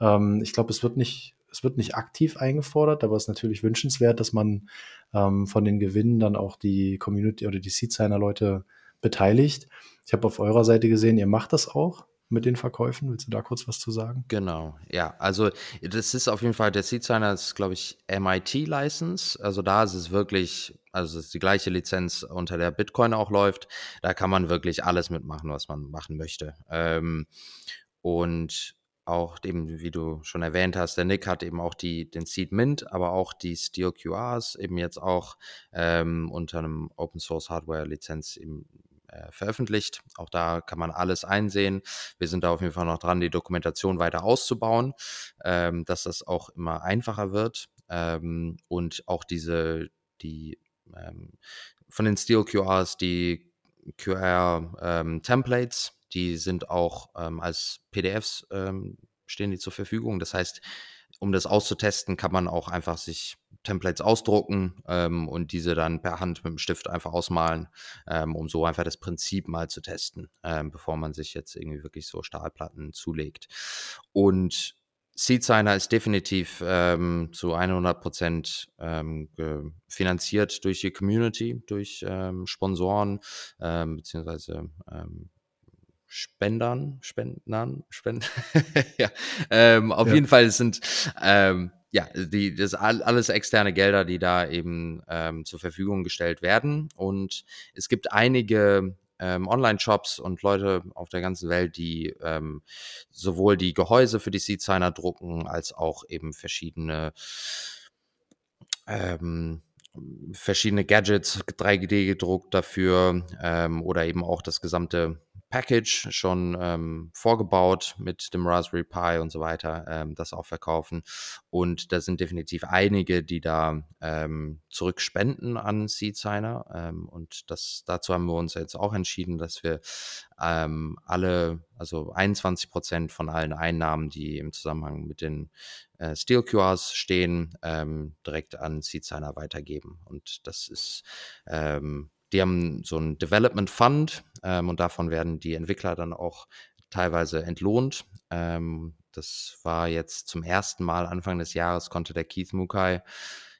Ähm, ich glaube, es wird nicht, es wird nicht aktiv eingefordert, aber es ist natürlich wünschenswert, dass man ähm, von den Gewinnen dann auch die Community oder die Seedsigner-Leute beteiligt. Ich habe auf eurer Seite gesehen, ihr macht das auch mit den Verkäufen. Willst du da kurz was zu sagen? Genau, ja. Also das ist auf jeden Fall, der Seed Signer ist, glaube ich, MIT-License. Also da ist es wirklich, also es ist die gleiche Lizenz, unter der Bitcoin auch läuft. Da kann man wirklich alles mitmachen, was man machen möchte. Ähm, und auch eben, wie du schon erwähnt hast, der Nick hat eben auch die, den Seed Mint, aber auch die Steel QRs eben jetzt auch ähm, unter einem Open Source Hardware Lizenz eben äh, veröffentlicht. Auch da kann man alles einsehen. Wir sind da auf jeden Fall noch dran, die Dokumentation weiter auszubauen, ähm, dass das auch immer einfacher wird ähm, und auch diese, die ähm, von den Steel QRs, die QR-Templates, ähm, die sind auch ähm, als PDFs ähm, stehen die zur Verfügung. Das heißt, um das auszutesten, kann man auch einfach sich Templates ausdrucken ähm, und diese dann per Hand mit dem Stift einfach ausmalen, ähm, um so einfach das Prinzip mal zu testen, ähm, bevor man sich jetzt irgendwie wirklich so Stahlplatten zulegt. Und SeedSigner ist definitiv ähm, zu 100 Prozent ähm, finanziert durch die Community, durch ähm, Sponsoren beziehungsweise Spendern, Spendern, Spenden. ja, ähm, auf ja. jeden Fall sind ähm, ja die das alles externe Gelder, die da eben ähm, zur Verfügung gestellt werden. Und es gibt einige ähm, Online-Shops und Leute auf der ganzen Welt, die ähm, sowohl die Gehäuse für die Seed-Signer drucken, als auch eben verschiedene ähm, verschiedene Gadgets 3D gedruckt dafür ähm, oder eben auch das gesamte Package schon ähm, vorgebaut mit dem Raspberry Pi und so weiter, ähm, das auch verkaufen. Und da sind definitiv einige, die da ähm, zurückspenden an SeedSigner. Ähm, und das, dazu haben wir uns jetzt auch entschieden, dass wir ähm, alle, also 21 Prozent von allen Einnahmen, die im Zusammenhang mit den äh, Steel QRs stehen, ähm, direkt an SeedSigner weitergeben. Und das ist ähm, die haben so einen Development Fund ähm, und davon werden die Entwickler dann auch teilweise entlohnt. Ähm, das war jetzt zum ersten Mal Anfang des Jahres konnte der Keith Mukai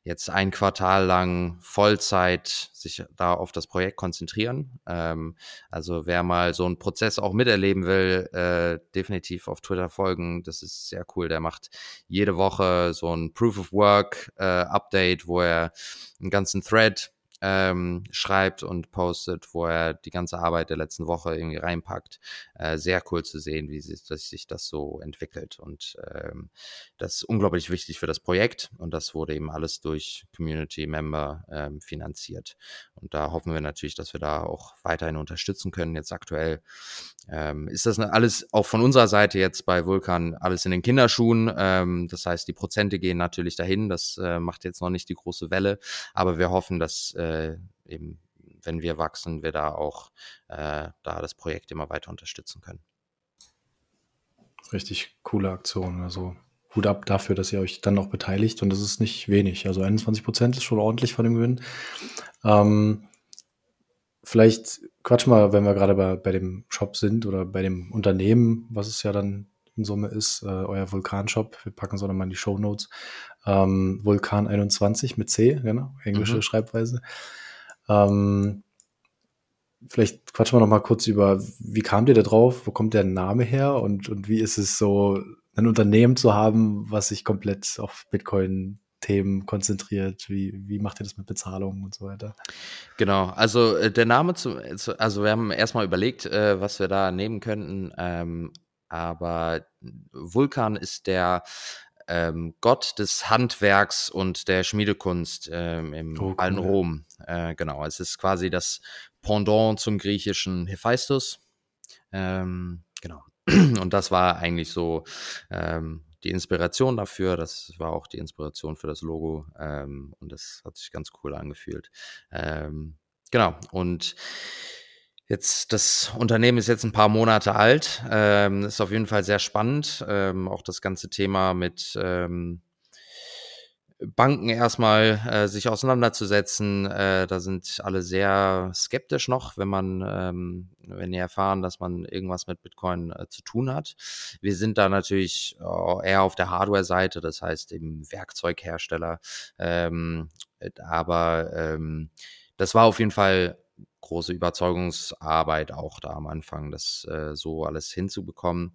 jetzt ein Quartal lang Vollzeit sich da auf das Projekt konzentrieren. Ähm, also wer mal so einen Prozess auch miterleben will, äh, definitiv auf Twitter folgen. Das ist sehr cool. Der macht jede Woche so ein Proof of Work äh, Update, wo er einen ganzen Thread ähm, schreibt und postet, wo er die ganze Arbeit der letzten Woche irgendwie reinpackt. Äh, sehr cool zu sehen, wie sich, sich das so entwickelt. Und ähm, das ist unglaublich wichtig für das Projekt. Und das wurde eben alles durch Community-Member ähm, finanziert. Und da hoffen wir natürlich, dass wir da auch weiterhin unterstützen können. Jetzt aktuell ähm, ist das alles auch von unserer Seite jetzt bei Vulkan alles in den Kinderschuhen. Ähm, das heißt, die Prozente gehen natürlich dahin. Das äh, macht jetzt noch nicht die große Welle. Aber wir hoffen, dass äh, äh, eben, wenn wir wachsen, wir da auch äh, da das Projekt immer weiter unterstützen können. Richtig coole Aktion. Also Hut ab dafür, dass ihr euch dann noch beteiligt und das ist nicht wenig. Also 21 Prozent ist schon ordentlich von dem Gewinn. Ähm, vielleicht quatsch mal, wenn wir gerade bei, bei dem Shop sind oder bei dem Unternehmen, was es ja dann in Summe ist, äh, euer Vulkan-Shop. Wir packen es auch nochmal in die Show Notes. Ähm, Vulkan 21 mit C, genau, englische mhm. Schreibweise. Ähm, vielleicht quatschen wir noch mal kurz über, wie kamt ihr da drauf? Wo kommt der Name her? Und, und wie ist es so, ein Unternehmen zu haben, was sich komplett auf Bitcoin Themen konzentriert? Wie, wie macht ihr das mit Bezahlung und so weiter? Genau, also äh, der Name zu, also wir haben erstmal überlegt, äh, was wir da nehmen könnten. Ähm, aber Vulkan ist der ähm, Gott des Handwerks und der Schmiedekunst ähm, im oh, cool. alten Rom. Äh, genau, es ist quasi das Pendant zum griechischen Hephaistos. Ähm, genau. Und das war eigentlich so ähm, die Inspiration dafür. Das war auch die Inspiration für das Logo. Ähm, und das hat sich ganz cool angefühlt. Ähm, genau. Und Jetzt, das Unternehmen ist jetzt ein paar Monate alt, ähm, ist auf jeden Fall sehr spannend. Ähm, auch das ganze Thema mit ähm, Banken erstmal äh, sich auseinanderzusetzen. Äh, da sind alle sehr skeptisch noch, wenn man, ähm, wenn die erfahren, dass man irgendwas mit Bitcoin äh, zu tun hat. Wir sind da natürlich eher auf der Hardware-Seite, das heißt eben Werkzeughersteller. Ähm, aber ähm, das war auf jeden Fall große Überzeugungsarbeit auch da am Anfang, das äh, so alles hinzubekommen.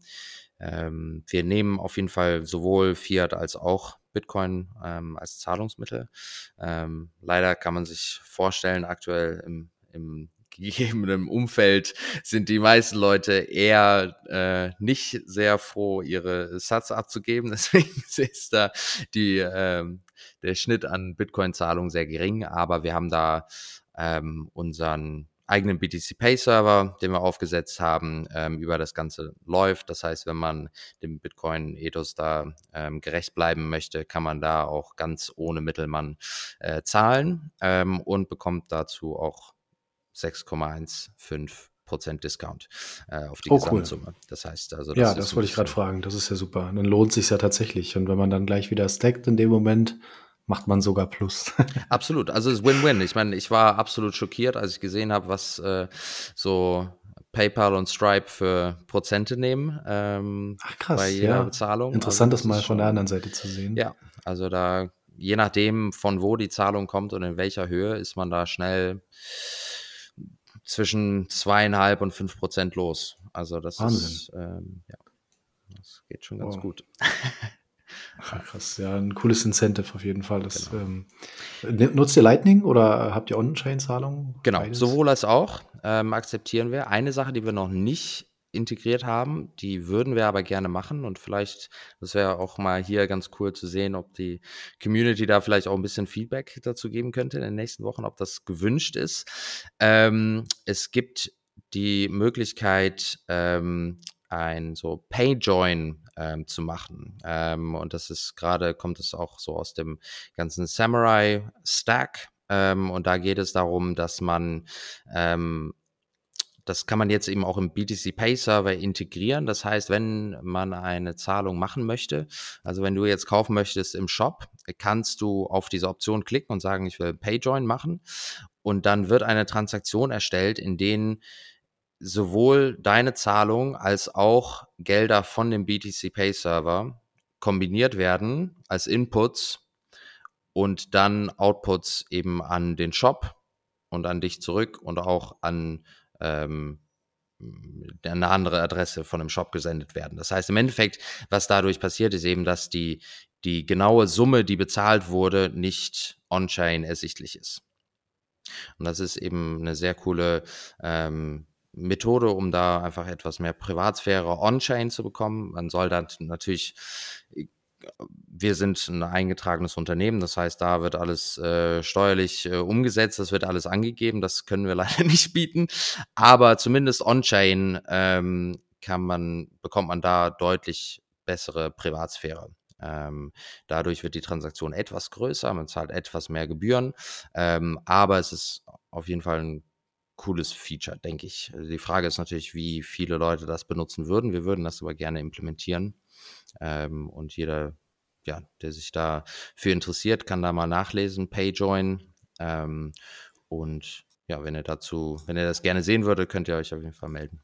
Ähm, wir nehmen auf jeden Fall sowohl Fiat als auch Bitcoin ähm, als Zahlungsmittel. Ähm, leider kann man sich vorstellen, aktuell im, im gegebenen Umfeld sind die meisten Leute eher äh, nicht sehr froh, ihre Satz abzugeben. Deswegen ist da die, ähm, der Schnitt an Bitcoin-Zahlungen sehr gering. Aber wir haben da ähm, unseren eigenen BTC Pay Server, den wir aufgesetzt haben, ähm, über das Ganze läuft. Das heißt, wenn man dem Bitcoin Ethos da ähm, gerecht bleiben möchte, kann man da auch ganz ohne Mittelmann äh, zahlen ähm, und bekommt dazu auch 6,15 Prozent Discount äh, auf die oh, Gesamtsumme. Cool. Das heißt also, das ja, das wollte ich gerade fragen. Das ist ja super. Dann lohnt sich ja tatsächlich. Und wenn man dann gleich wieder stackt in dem Moment, macht man sogar Plus. absolut, also es ist Win-Win. Ich meine, ich war absolut schockiert, als ich gesehen habe, was äh, so PayPal und Stripe für Prozente nehmen ähm, Ach, krass, bei jeder ja. Bezahlung. Interessant, also, das mal von der anderen Seite zu sehen. Ja, also da, je nachdem, von wo die Zahlung kommt und in welcher Höhe, ist man da schnell zwischen zweieinhalb und fünf Prozent los. Also das Wahnsinn. ist, ähm, ja, das geht schon ganz oh. gut. Ach, krass, ja, ein cooles Incentive auf jeden Fall. Das, genau. ähm, nutzt ihr Lightning oder habt ihr On-Chain-Zahlungen? Genau, Beides? sowohl als auch ähm, akzeptieren wir. Eine Sache, die wir noch nicht integriert haben, die würden wir aber gerne machen und vielleicht, das wäre auch mal hier ganz cool zu sehen, ob die Community da vielleicht auch ein bisschen Feedback dazu geben könnte in den nächsten Wochen, ob das gewünscht ist. Ähm, es gibt die Möglichkeit, ähm, ein so Pay-Join ähm, zu machen. Ähm, und das ist gerade, kommt es auch so aus dem ganzen Samurai-Stack. Ähm, und da geht es darum, dass man ähm, das kann man jetzt eben auch im BTC Pay Server integrieren. Das heißt, wenn man eine Zahlung machen möchte, also wenn du jetzt kaufen möchtest im Shop, kannst du auf diese Option klicken und sagen, ich will PayJoin machen. Und dann wird eine Transaktion erstellt, in denen sowohl deine Zahlung als auch Gelder von dem BTC Pay Server kombiniert werden als Inputs und dann Outputs eben an den Shop und an dich zurück und auch an ähm, eine andere Adresse von einem Shop gesendet werden. Das heißt, im Endeffekt, was dadurch passiert, ist eben, dass die, die genaue Summe, die bezahlt wurde, nicht on-chain ersichtlich ist. Und das ist eben eine sehr coole ähm, Methode, um da einfach etwas mehr Privatsphäre on-chain zu bekommen. Man soll dann natürlich wir sind ein eingetragenes Unternehmen, das heißt, da wird alles äh, steuerlich äh, umgesetzt, das wird alles angegeben, das können wir leider nicht bieten, aber zumindest on-chain ähm, kann man, bekommt man da deutlich bessere Privatsphäre. Ähm, dadurch wird die Transaktion etwas größer, man zahlt etwas mehr Gebühren, ähm, aber es ist auf jeden Fall ein cooles Feature, denke ich. Die Frage ist natürlich, wie viele Leute das benutzen würden. Wir würden das aber gerne implementieren. Ähm, und jeder, ja, der sich dafür interessiert, kann da mal nachlesen, PayJoin. Ähm, und ja, wenn ihr dazu, wenn ihr das gerne sehen würdet, könnt ihr euch auf jeden Fall melden.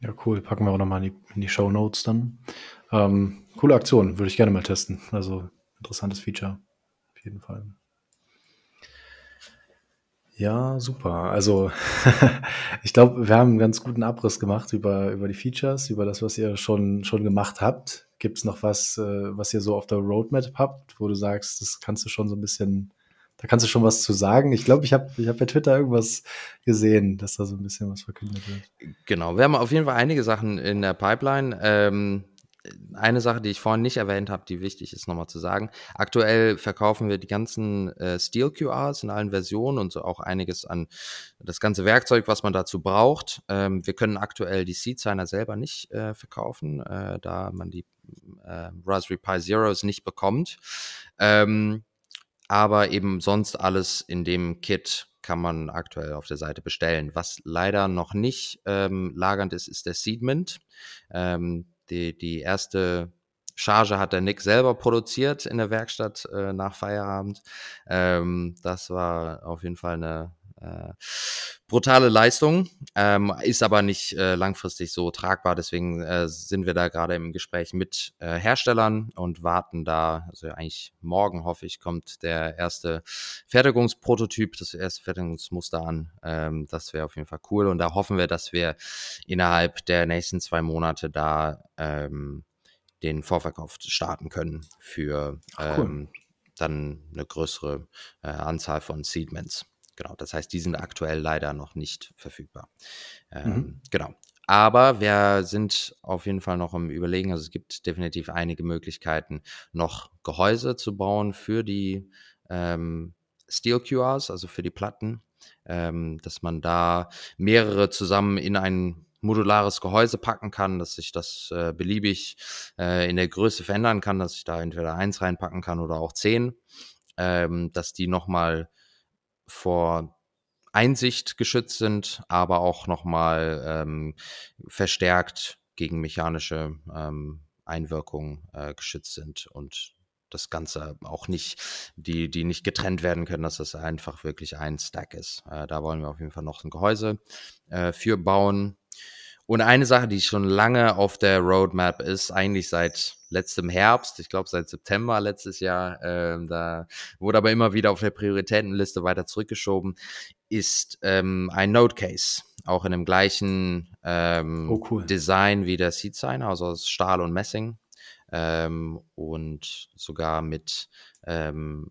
Ja, cool. Packen wir auch nochmal in die, in die Show Notes dann. Ähm, coole Aktion, würde ich gerne mal testen. Also interessantes Feature. Auf jeden Fall. Ja, super. Also ich glaube, wir haben einen ganz guten Abriss gemacht über, über die Features, über das, was ihr schon, schon gemacht habt. Gibt es noch was, äh, was ihr so auf der Roadmap habt, wo du sagst, das kannst du schon so ein bisschen, da kannst du schon was zu sagen? Ich glaube, ich habe ich hab bei Twitter irgendwas gesehen, dass da so ein bisschen was verkündet wird. Genau, wir haben auf jeden Fall einige Sachen in der Pipeline. Ähm, eine Sache, die ich vorhin nicht erwähnt habe, die wichtig ist nochmal zu sagen. Aktuell verkaufen wir die ganzen äh, Steel QRs in allen Versionen und so auch einiges an das ganze Werkzeug, was man dazu braucht. Ähm, wir können aktuell die Seed Signer selber nicht äh, verkaufen, äh, da man die äh, Raspberry Pi Zeros nicht bekommt. Ähm, aber eben sonst alles in dem Kit kann man aktuell auf der Seite bestellen. Was leider noch nicht ähm, lagernd ist, ist der Seedmint. Ähm, die, die erste Charge hat der Nick selber produziert in der Werkstatt äh, nach Feierabend. Ähm, das war auf jeden Fall eine äh, brutale Leistung, ähm, ist aber nicht äh, langfristig so tragbar. Deswegen äh, sind wir da gerade im Gespräch mit äh, Herstellern und warten da, also eigentlich morgen hoffe ich, kommt der erste Fertigungsprototyp, das erste Fertigungsmuster an. Ähm, das wäre auf jeden Fall cool und da hoffen wir, dass wir innerhalb der nächsten zwei Monate da ähm, den Vorverkauf starten können für cool. ähm, dann eine größere äh, Anzahl von Seedments. Genau, das heißt, die sind aktuell leider noch nicht verfügbar. Ähm, mhm. Genau. Aber wir sind auf jeden Fall noch im Überlegen. Also es gibt definitiv einige Möglichkeiten, noch Gehäuse zu bauen für die ähm, Steel QRs, also für die Platten, ähm, dass man da mehrere zusammen in ein modulares Gehäuse packen kann, dass sich das äh, beliebig äh, in der Größe verändern kann, dass ich da entweder eins reinpacken kann oder auch zehn, ähm, dass die nochmal vor Einsicht geschützt sind, aber auch nochmal ähm, verstärkt gegen mechanische ähm, Einwirkungen äh, geschützt sind und das Ganze auch nicht, die, die nicht getrennt werden können, dass das einfach wirklich ein Stack ist. Äh, da wollen wir auf jeden Fall noch ein Gehäuse äh, für bauen. Und eine Sache, die schon lange auf der Roadmap ist, eigentlich seit letztem Herbst, ich glaube seit September letztes Jahr, äh, da wurde aber immer wieder auf der Prioritätenliste weiter zurückgeschoben, ist ähm, ein Node Case. Auch in dem gleichen ähm, oh, cool. Design wie der Seed Signer, also aus Stahl und Messing. Ähm, und sogar mit ähm,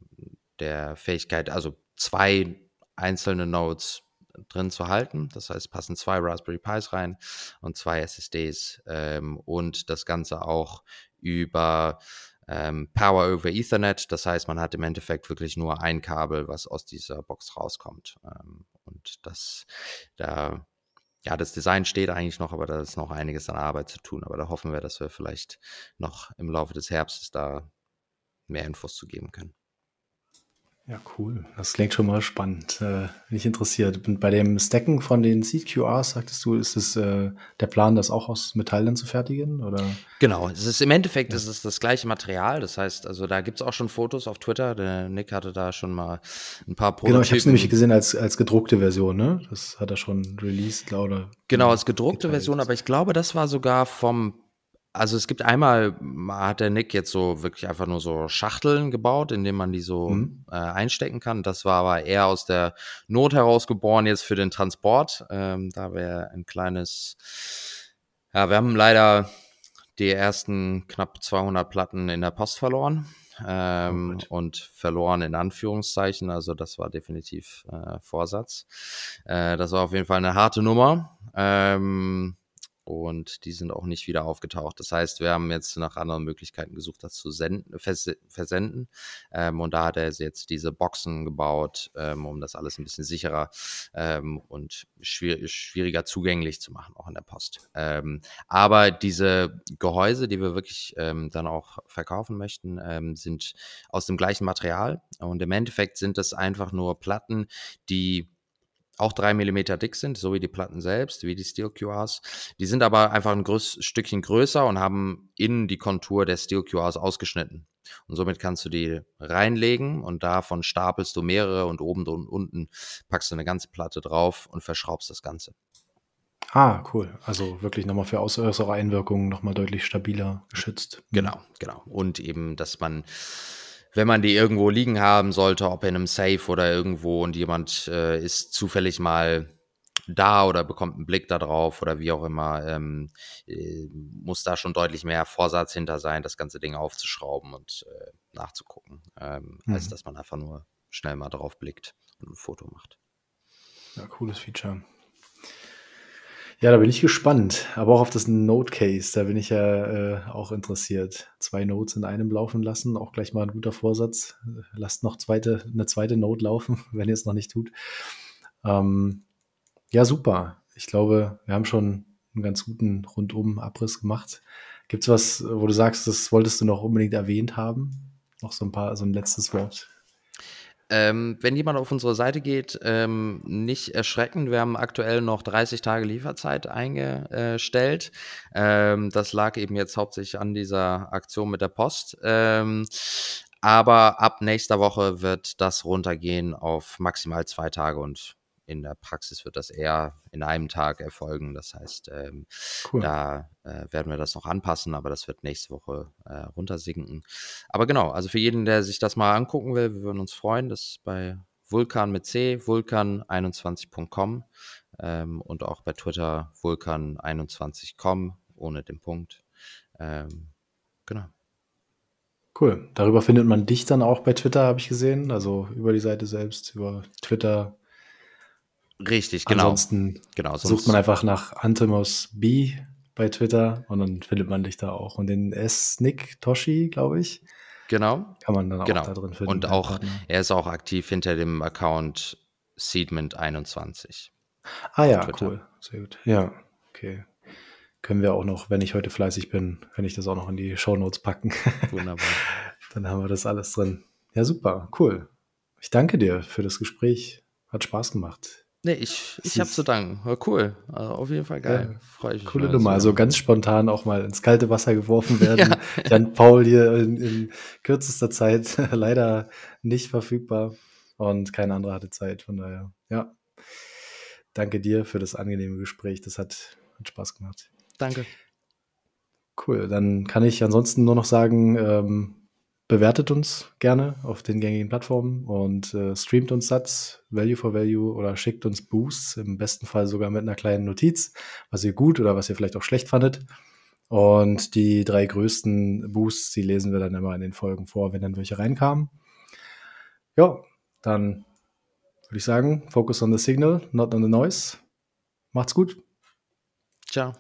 der Fähigkeit, also zwei einzelne Nodes drin zu halten. Das heißt, passen zwei Raspberry Pis rein und zwei SSDs ähm, und das Ganze auch über ähm, Power over Ethernet. Das heißt, man hat im Endeffekt wirklich nur ein Kabel, was aus dieser Box rauskommt. Ähm, und das, da ja, das Design steht eigentlich noch, aber da ist noch einiges an Arbeit zu tun. Aber da hoffen wir, dass wir vielleicht noch im Laufe des Herbstes da mehr Infos zu geben können. Ja, cool. Das klingt schon mal spannend. Äh, bin ich interessiert. Und bei dem Stacken von den Seed QRs, sagtest du, ist es äh, der Plan, das auch aus Metall dann zu fertigen? Oder? Genau, es ist im Endeffekt ja. ist es das gleiche Material. Das heißt, also da gibt es auch schon Fotos auf Twitter. Der Nick hatte da schon mal ein paar Prototypen. Genau, ich habe es nämlich gesehen als, als gedruckte Version, ne? Das hat er schon released, glaube ich. Genau, als gedruckte. Version, aber ich glaube, das war sogar vom also es gibt einmal, hat der Nick jetzt so wirklich einfach nur so Schachteln gebaut, in denen man die so mhm. äh, einstecken kann. Das war aber eher aus der Not heraus geboren jetzt für den Transport. Ähm, da wäre ein kleines, ja, wir haben leider die ersten knapp 200 Platten in der Post verloren. Ähm, oh und verloren in Anführungszeichen. Also das war definitiv äh, Vorsatz. Äh, das war auf jeden Fall eine harte Nummer. Ähm, und die sind auch nicht wieder aufgetaucht. Das heißt, wir haben jetzt nach anderen Möglichkeiten gesucht, das zu senden, vers versenden. Ähm, und da hat er jetzt diese Boxen gebaut, ähm, um das alles ein bisschen sicherer ähm, und schwier schwieriger zugänglich zu machen, auch in der Post. Ähm, aber diese Gehäuse, die wir wirklich ähm, dann auch verkaufen möchten, ähm, sind aus dem gleichen Material. Und im Endeffekt sind das einfach nur Platten, die auch drei Millimeter dick sind, so wie die Platten selbst, wie die Steel QRs. Die sind aber einfach ein größ Stückchen größer und haben innen die Kontur der Steel QRs ausgeschnitten. Und somit kannst du die reinlegen und davon stapelst du mehrere und oben und unten packst du eine ganze Platte drauf und verschraubst das Ganze. Ah, cool. Also wirklich nochmal für äußere Einwirkungen nochmal deutlich stabiler geschützt. Genau, genau. Und eben, dass man wenn man die irgendwo liegen haben sollte, ob in einem Safe oder irgendwo und jemand äh, ist zufällig mal da oder bekommt einen Blick darauf oder wie auch immer, ähm, äh, muss da schon deutlich mehr Vorsatz hinter sein, das ganze Ding aufzuschrauben und äh, nachzugucken, ähm, mhm. als dass man einfach nur schnell mal drauf blickt und ein Foto macht. Ja, cooles Feature. Ja, da bin ich gespannt. Aber auch auf das Note-Case, da bin ich ja äh, auch interessiert. Zwei Notes in einem laufen lassen, auch gleich mal ein guter Vorsatz. Lasst noch zweite, eine zweite Note laufen, wenn ihr es noch nicht tut. Ähm, ja, super. Ich glaube, wir haben schon einen ganz guten Rundum-Abriss gemacht. Gibt es was, wo du sagst, das wolltest du noch unbedingt erwähnt haben? Noch so ein paar, so ein letztes Wort. Ähm, wenn jemand auf unsere Seite geht, ähm, nicht erschrecken. Wir haben aktuell noch 30 Tage Lieferzeit eingestellt. Ähm, das lag eben jetzt hauptsächlich an dieser Aktion mit der Post. Ähm, aber ab nächster Woche wird das runtergehen auf maximal zwei Tage und in der Praxis wird das eher in einem Tag erfolgen. Das heißt, ähm, cool. da äh, werden wir das noch anpassen, aber das wird nächste Woche äh, runtersinken. Aber genau, also für jeden, der sich das mal angucken will, wir würden uns freuen. Das ist bei Vulkan mit C, vulkan21.com ähm, und auch bei Twitter vulkan21.com ohne den Punkt. Ähm, genau. Cool. Darüber findet man dich dann auch bei Twitter, habe ich gesehen. Also über die Seite selbst, über Twitter, Richtig, genau. Ansonsten genau, sucht man einfach nach Antimos B bei Twitter und dann findet man dich da auch. Und den S-Nick Toshi, glaube ich. Genau. Kann man dann genau. auch da drin finden. Und auch, er ist auch aktiv hinter dem Account Seedment21. Ah ja, cool. Sehr gut. Ja, okay. Können wir auch noch, wenn ich heute fleißig bin, kann ich das auch noch in die Show Notes packen. Wunderbar. dann haben wir das alles drin. Ja, super, cool. Ich danke dir für das Gespräch. Hat Spaß gemacht. Nee, ich, ich habe zu danken. War cool. Also auf jeden Fall geil. Ja, Freue ich mich. Coole Nummer. Also ganz spontan auch mal ins kalte Wasser geworfen werden. ja. Jan Paul hier in, in, kürzester Zeit leider nicht verfügbar und kein anderer hatte Zeit. Von daher, ja. Danke dir für das angenehme Gespräch. Das hat, hat Spaß gemacht. Danke. Cool. Dann kann ich ansonsten nur noch sagen, ähm, bewertet uns gerne auf den gängigen Plattformen und äh, streamt uns Satz, Value for Value oder schickt uns Boosts, im besten Fall sogar mit einer kleinen Notiz, was ihr gut oder was ihr vielleicht auch schlecht fandet. Und die drei größten Boosts, die lesen wir dann immer in den Folgen vor, wenn dann welche reinkamen. Ja, dann würde ich sagen, focus on the signal, not on the noise. Macht's gut. Ciao.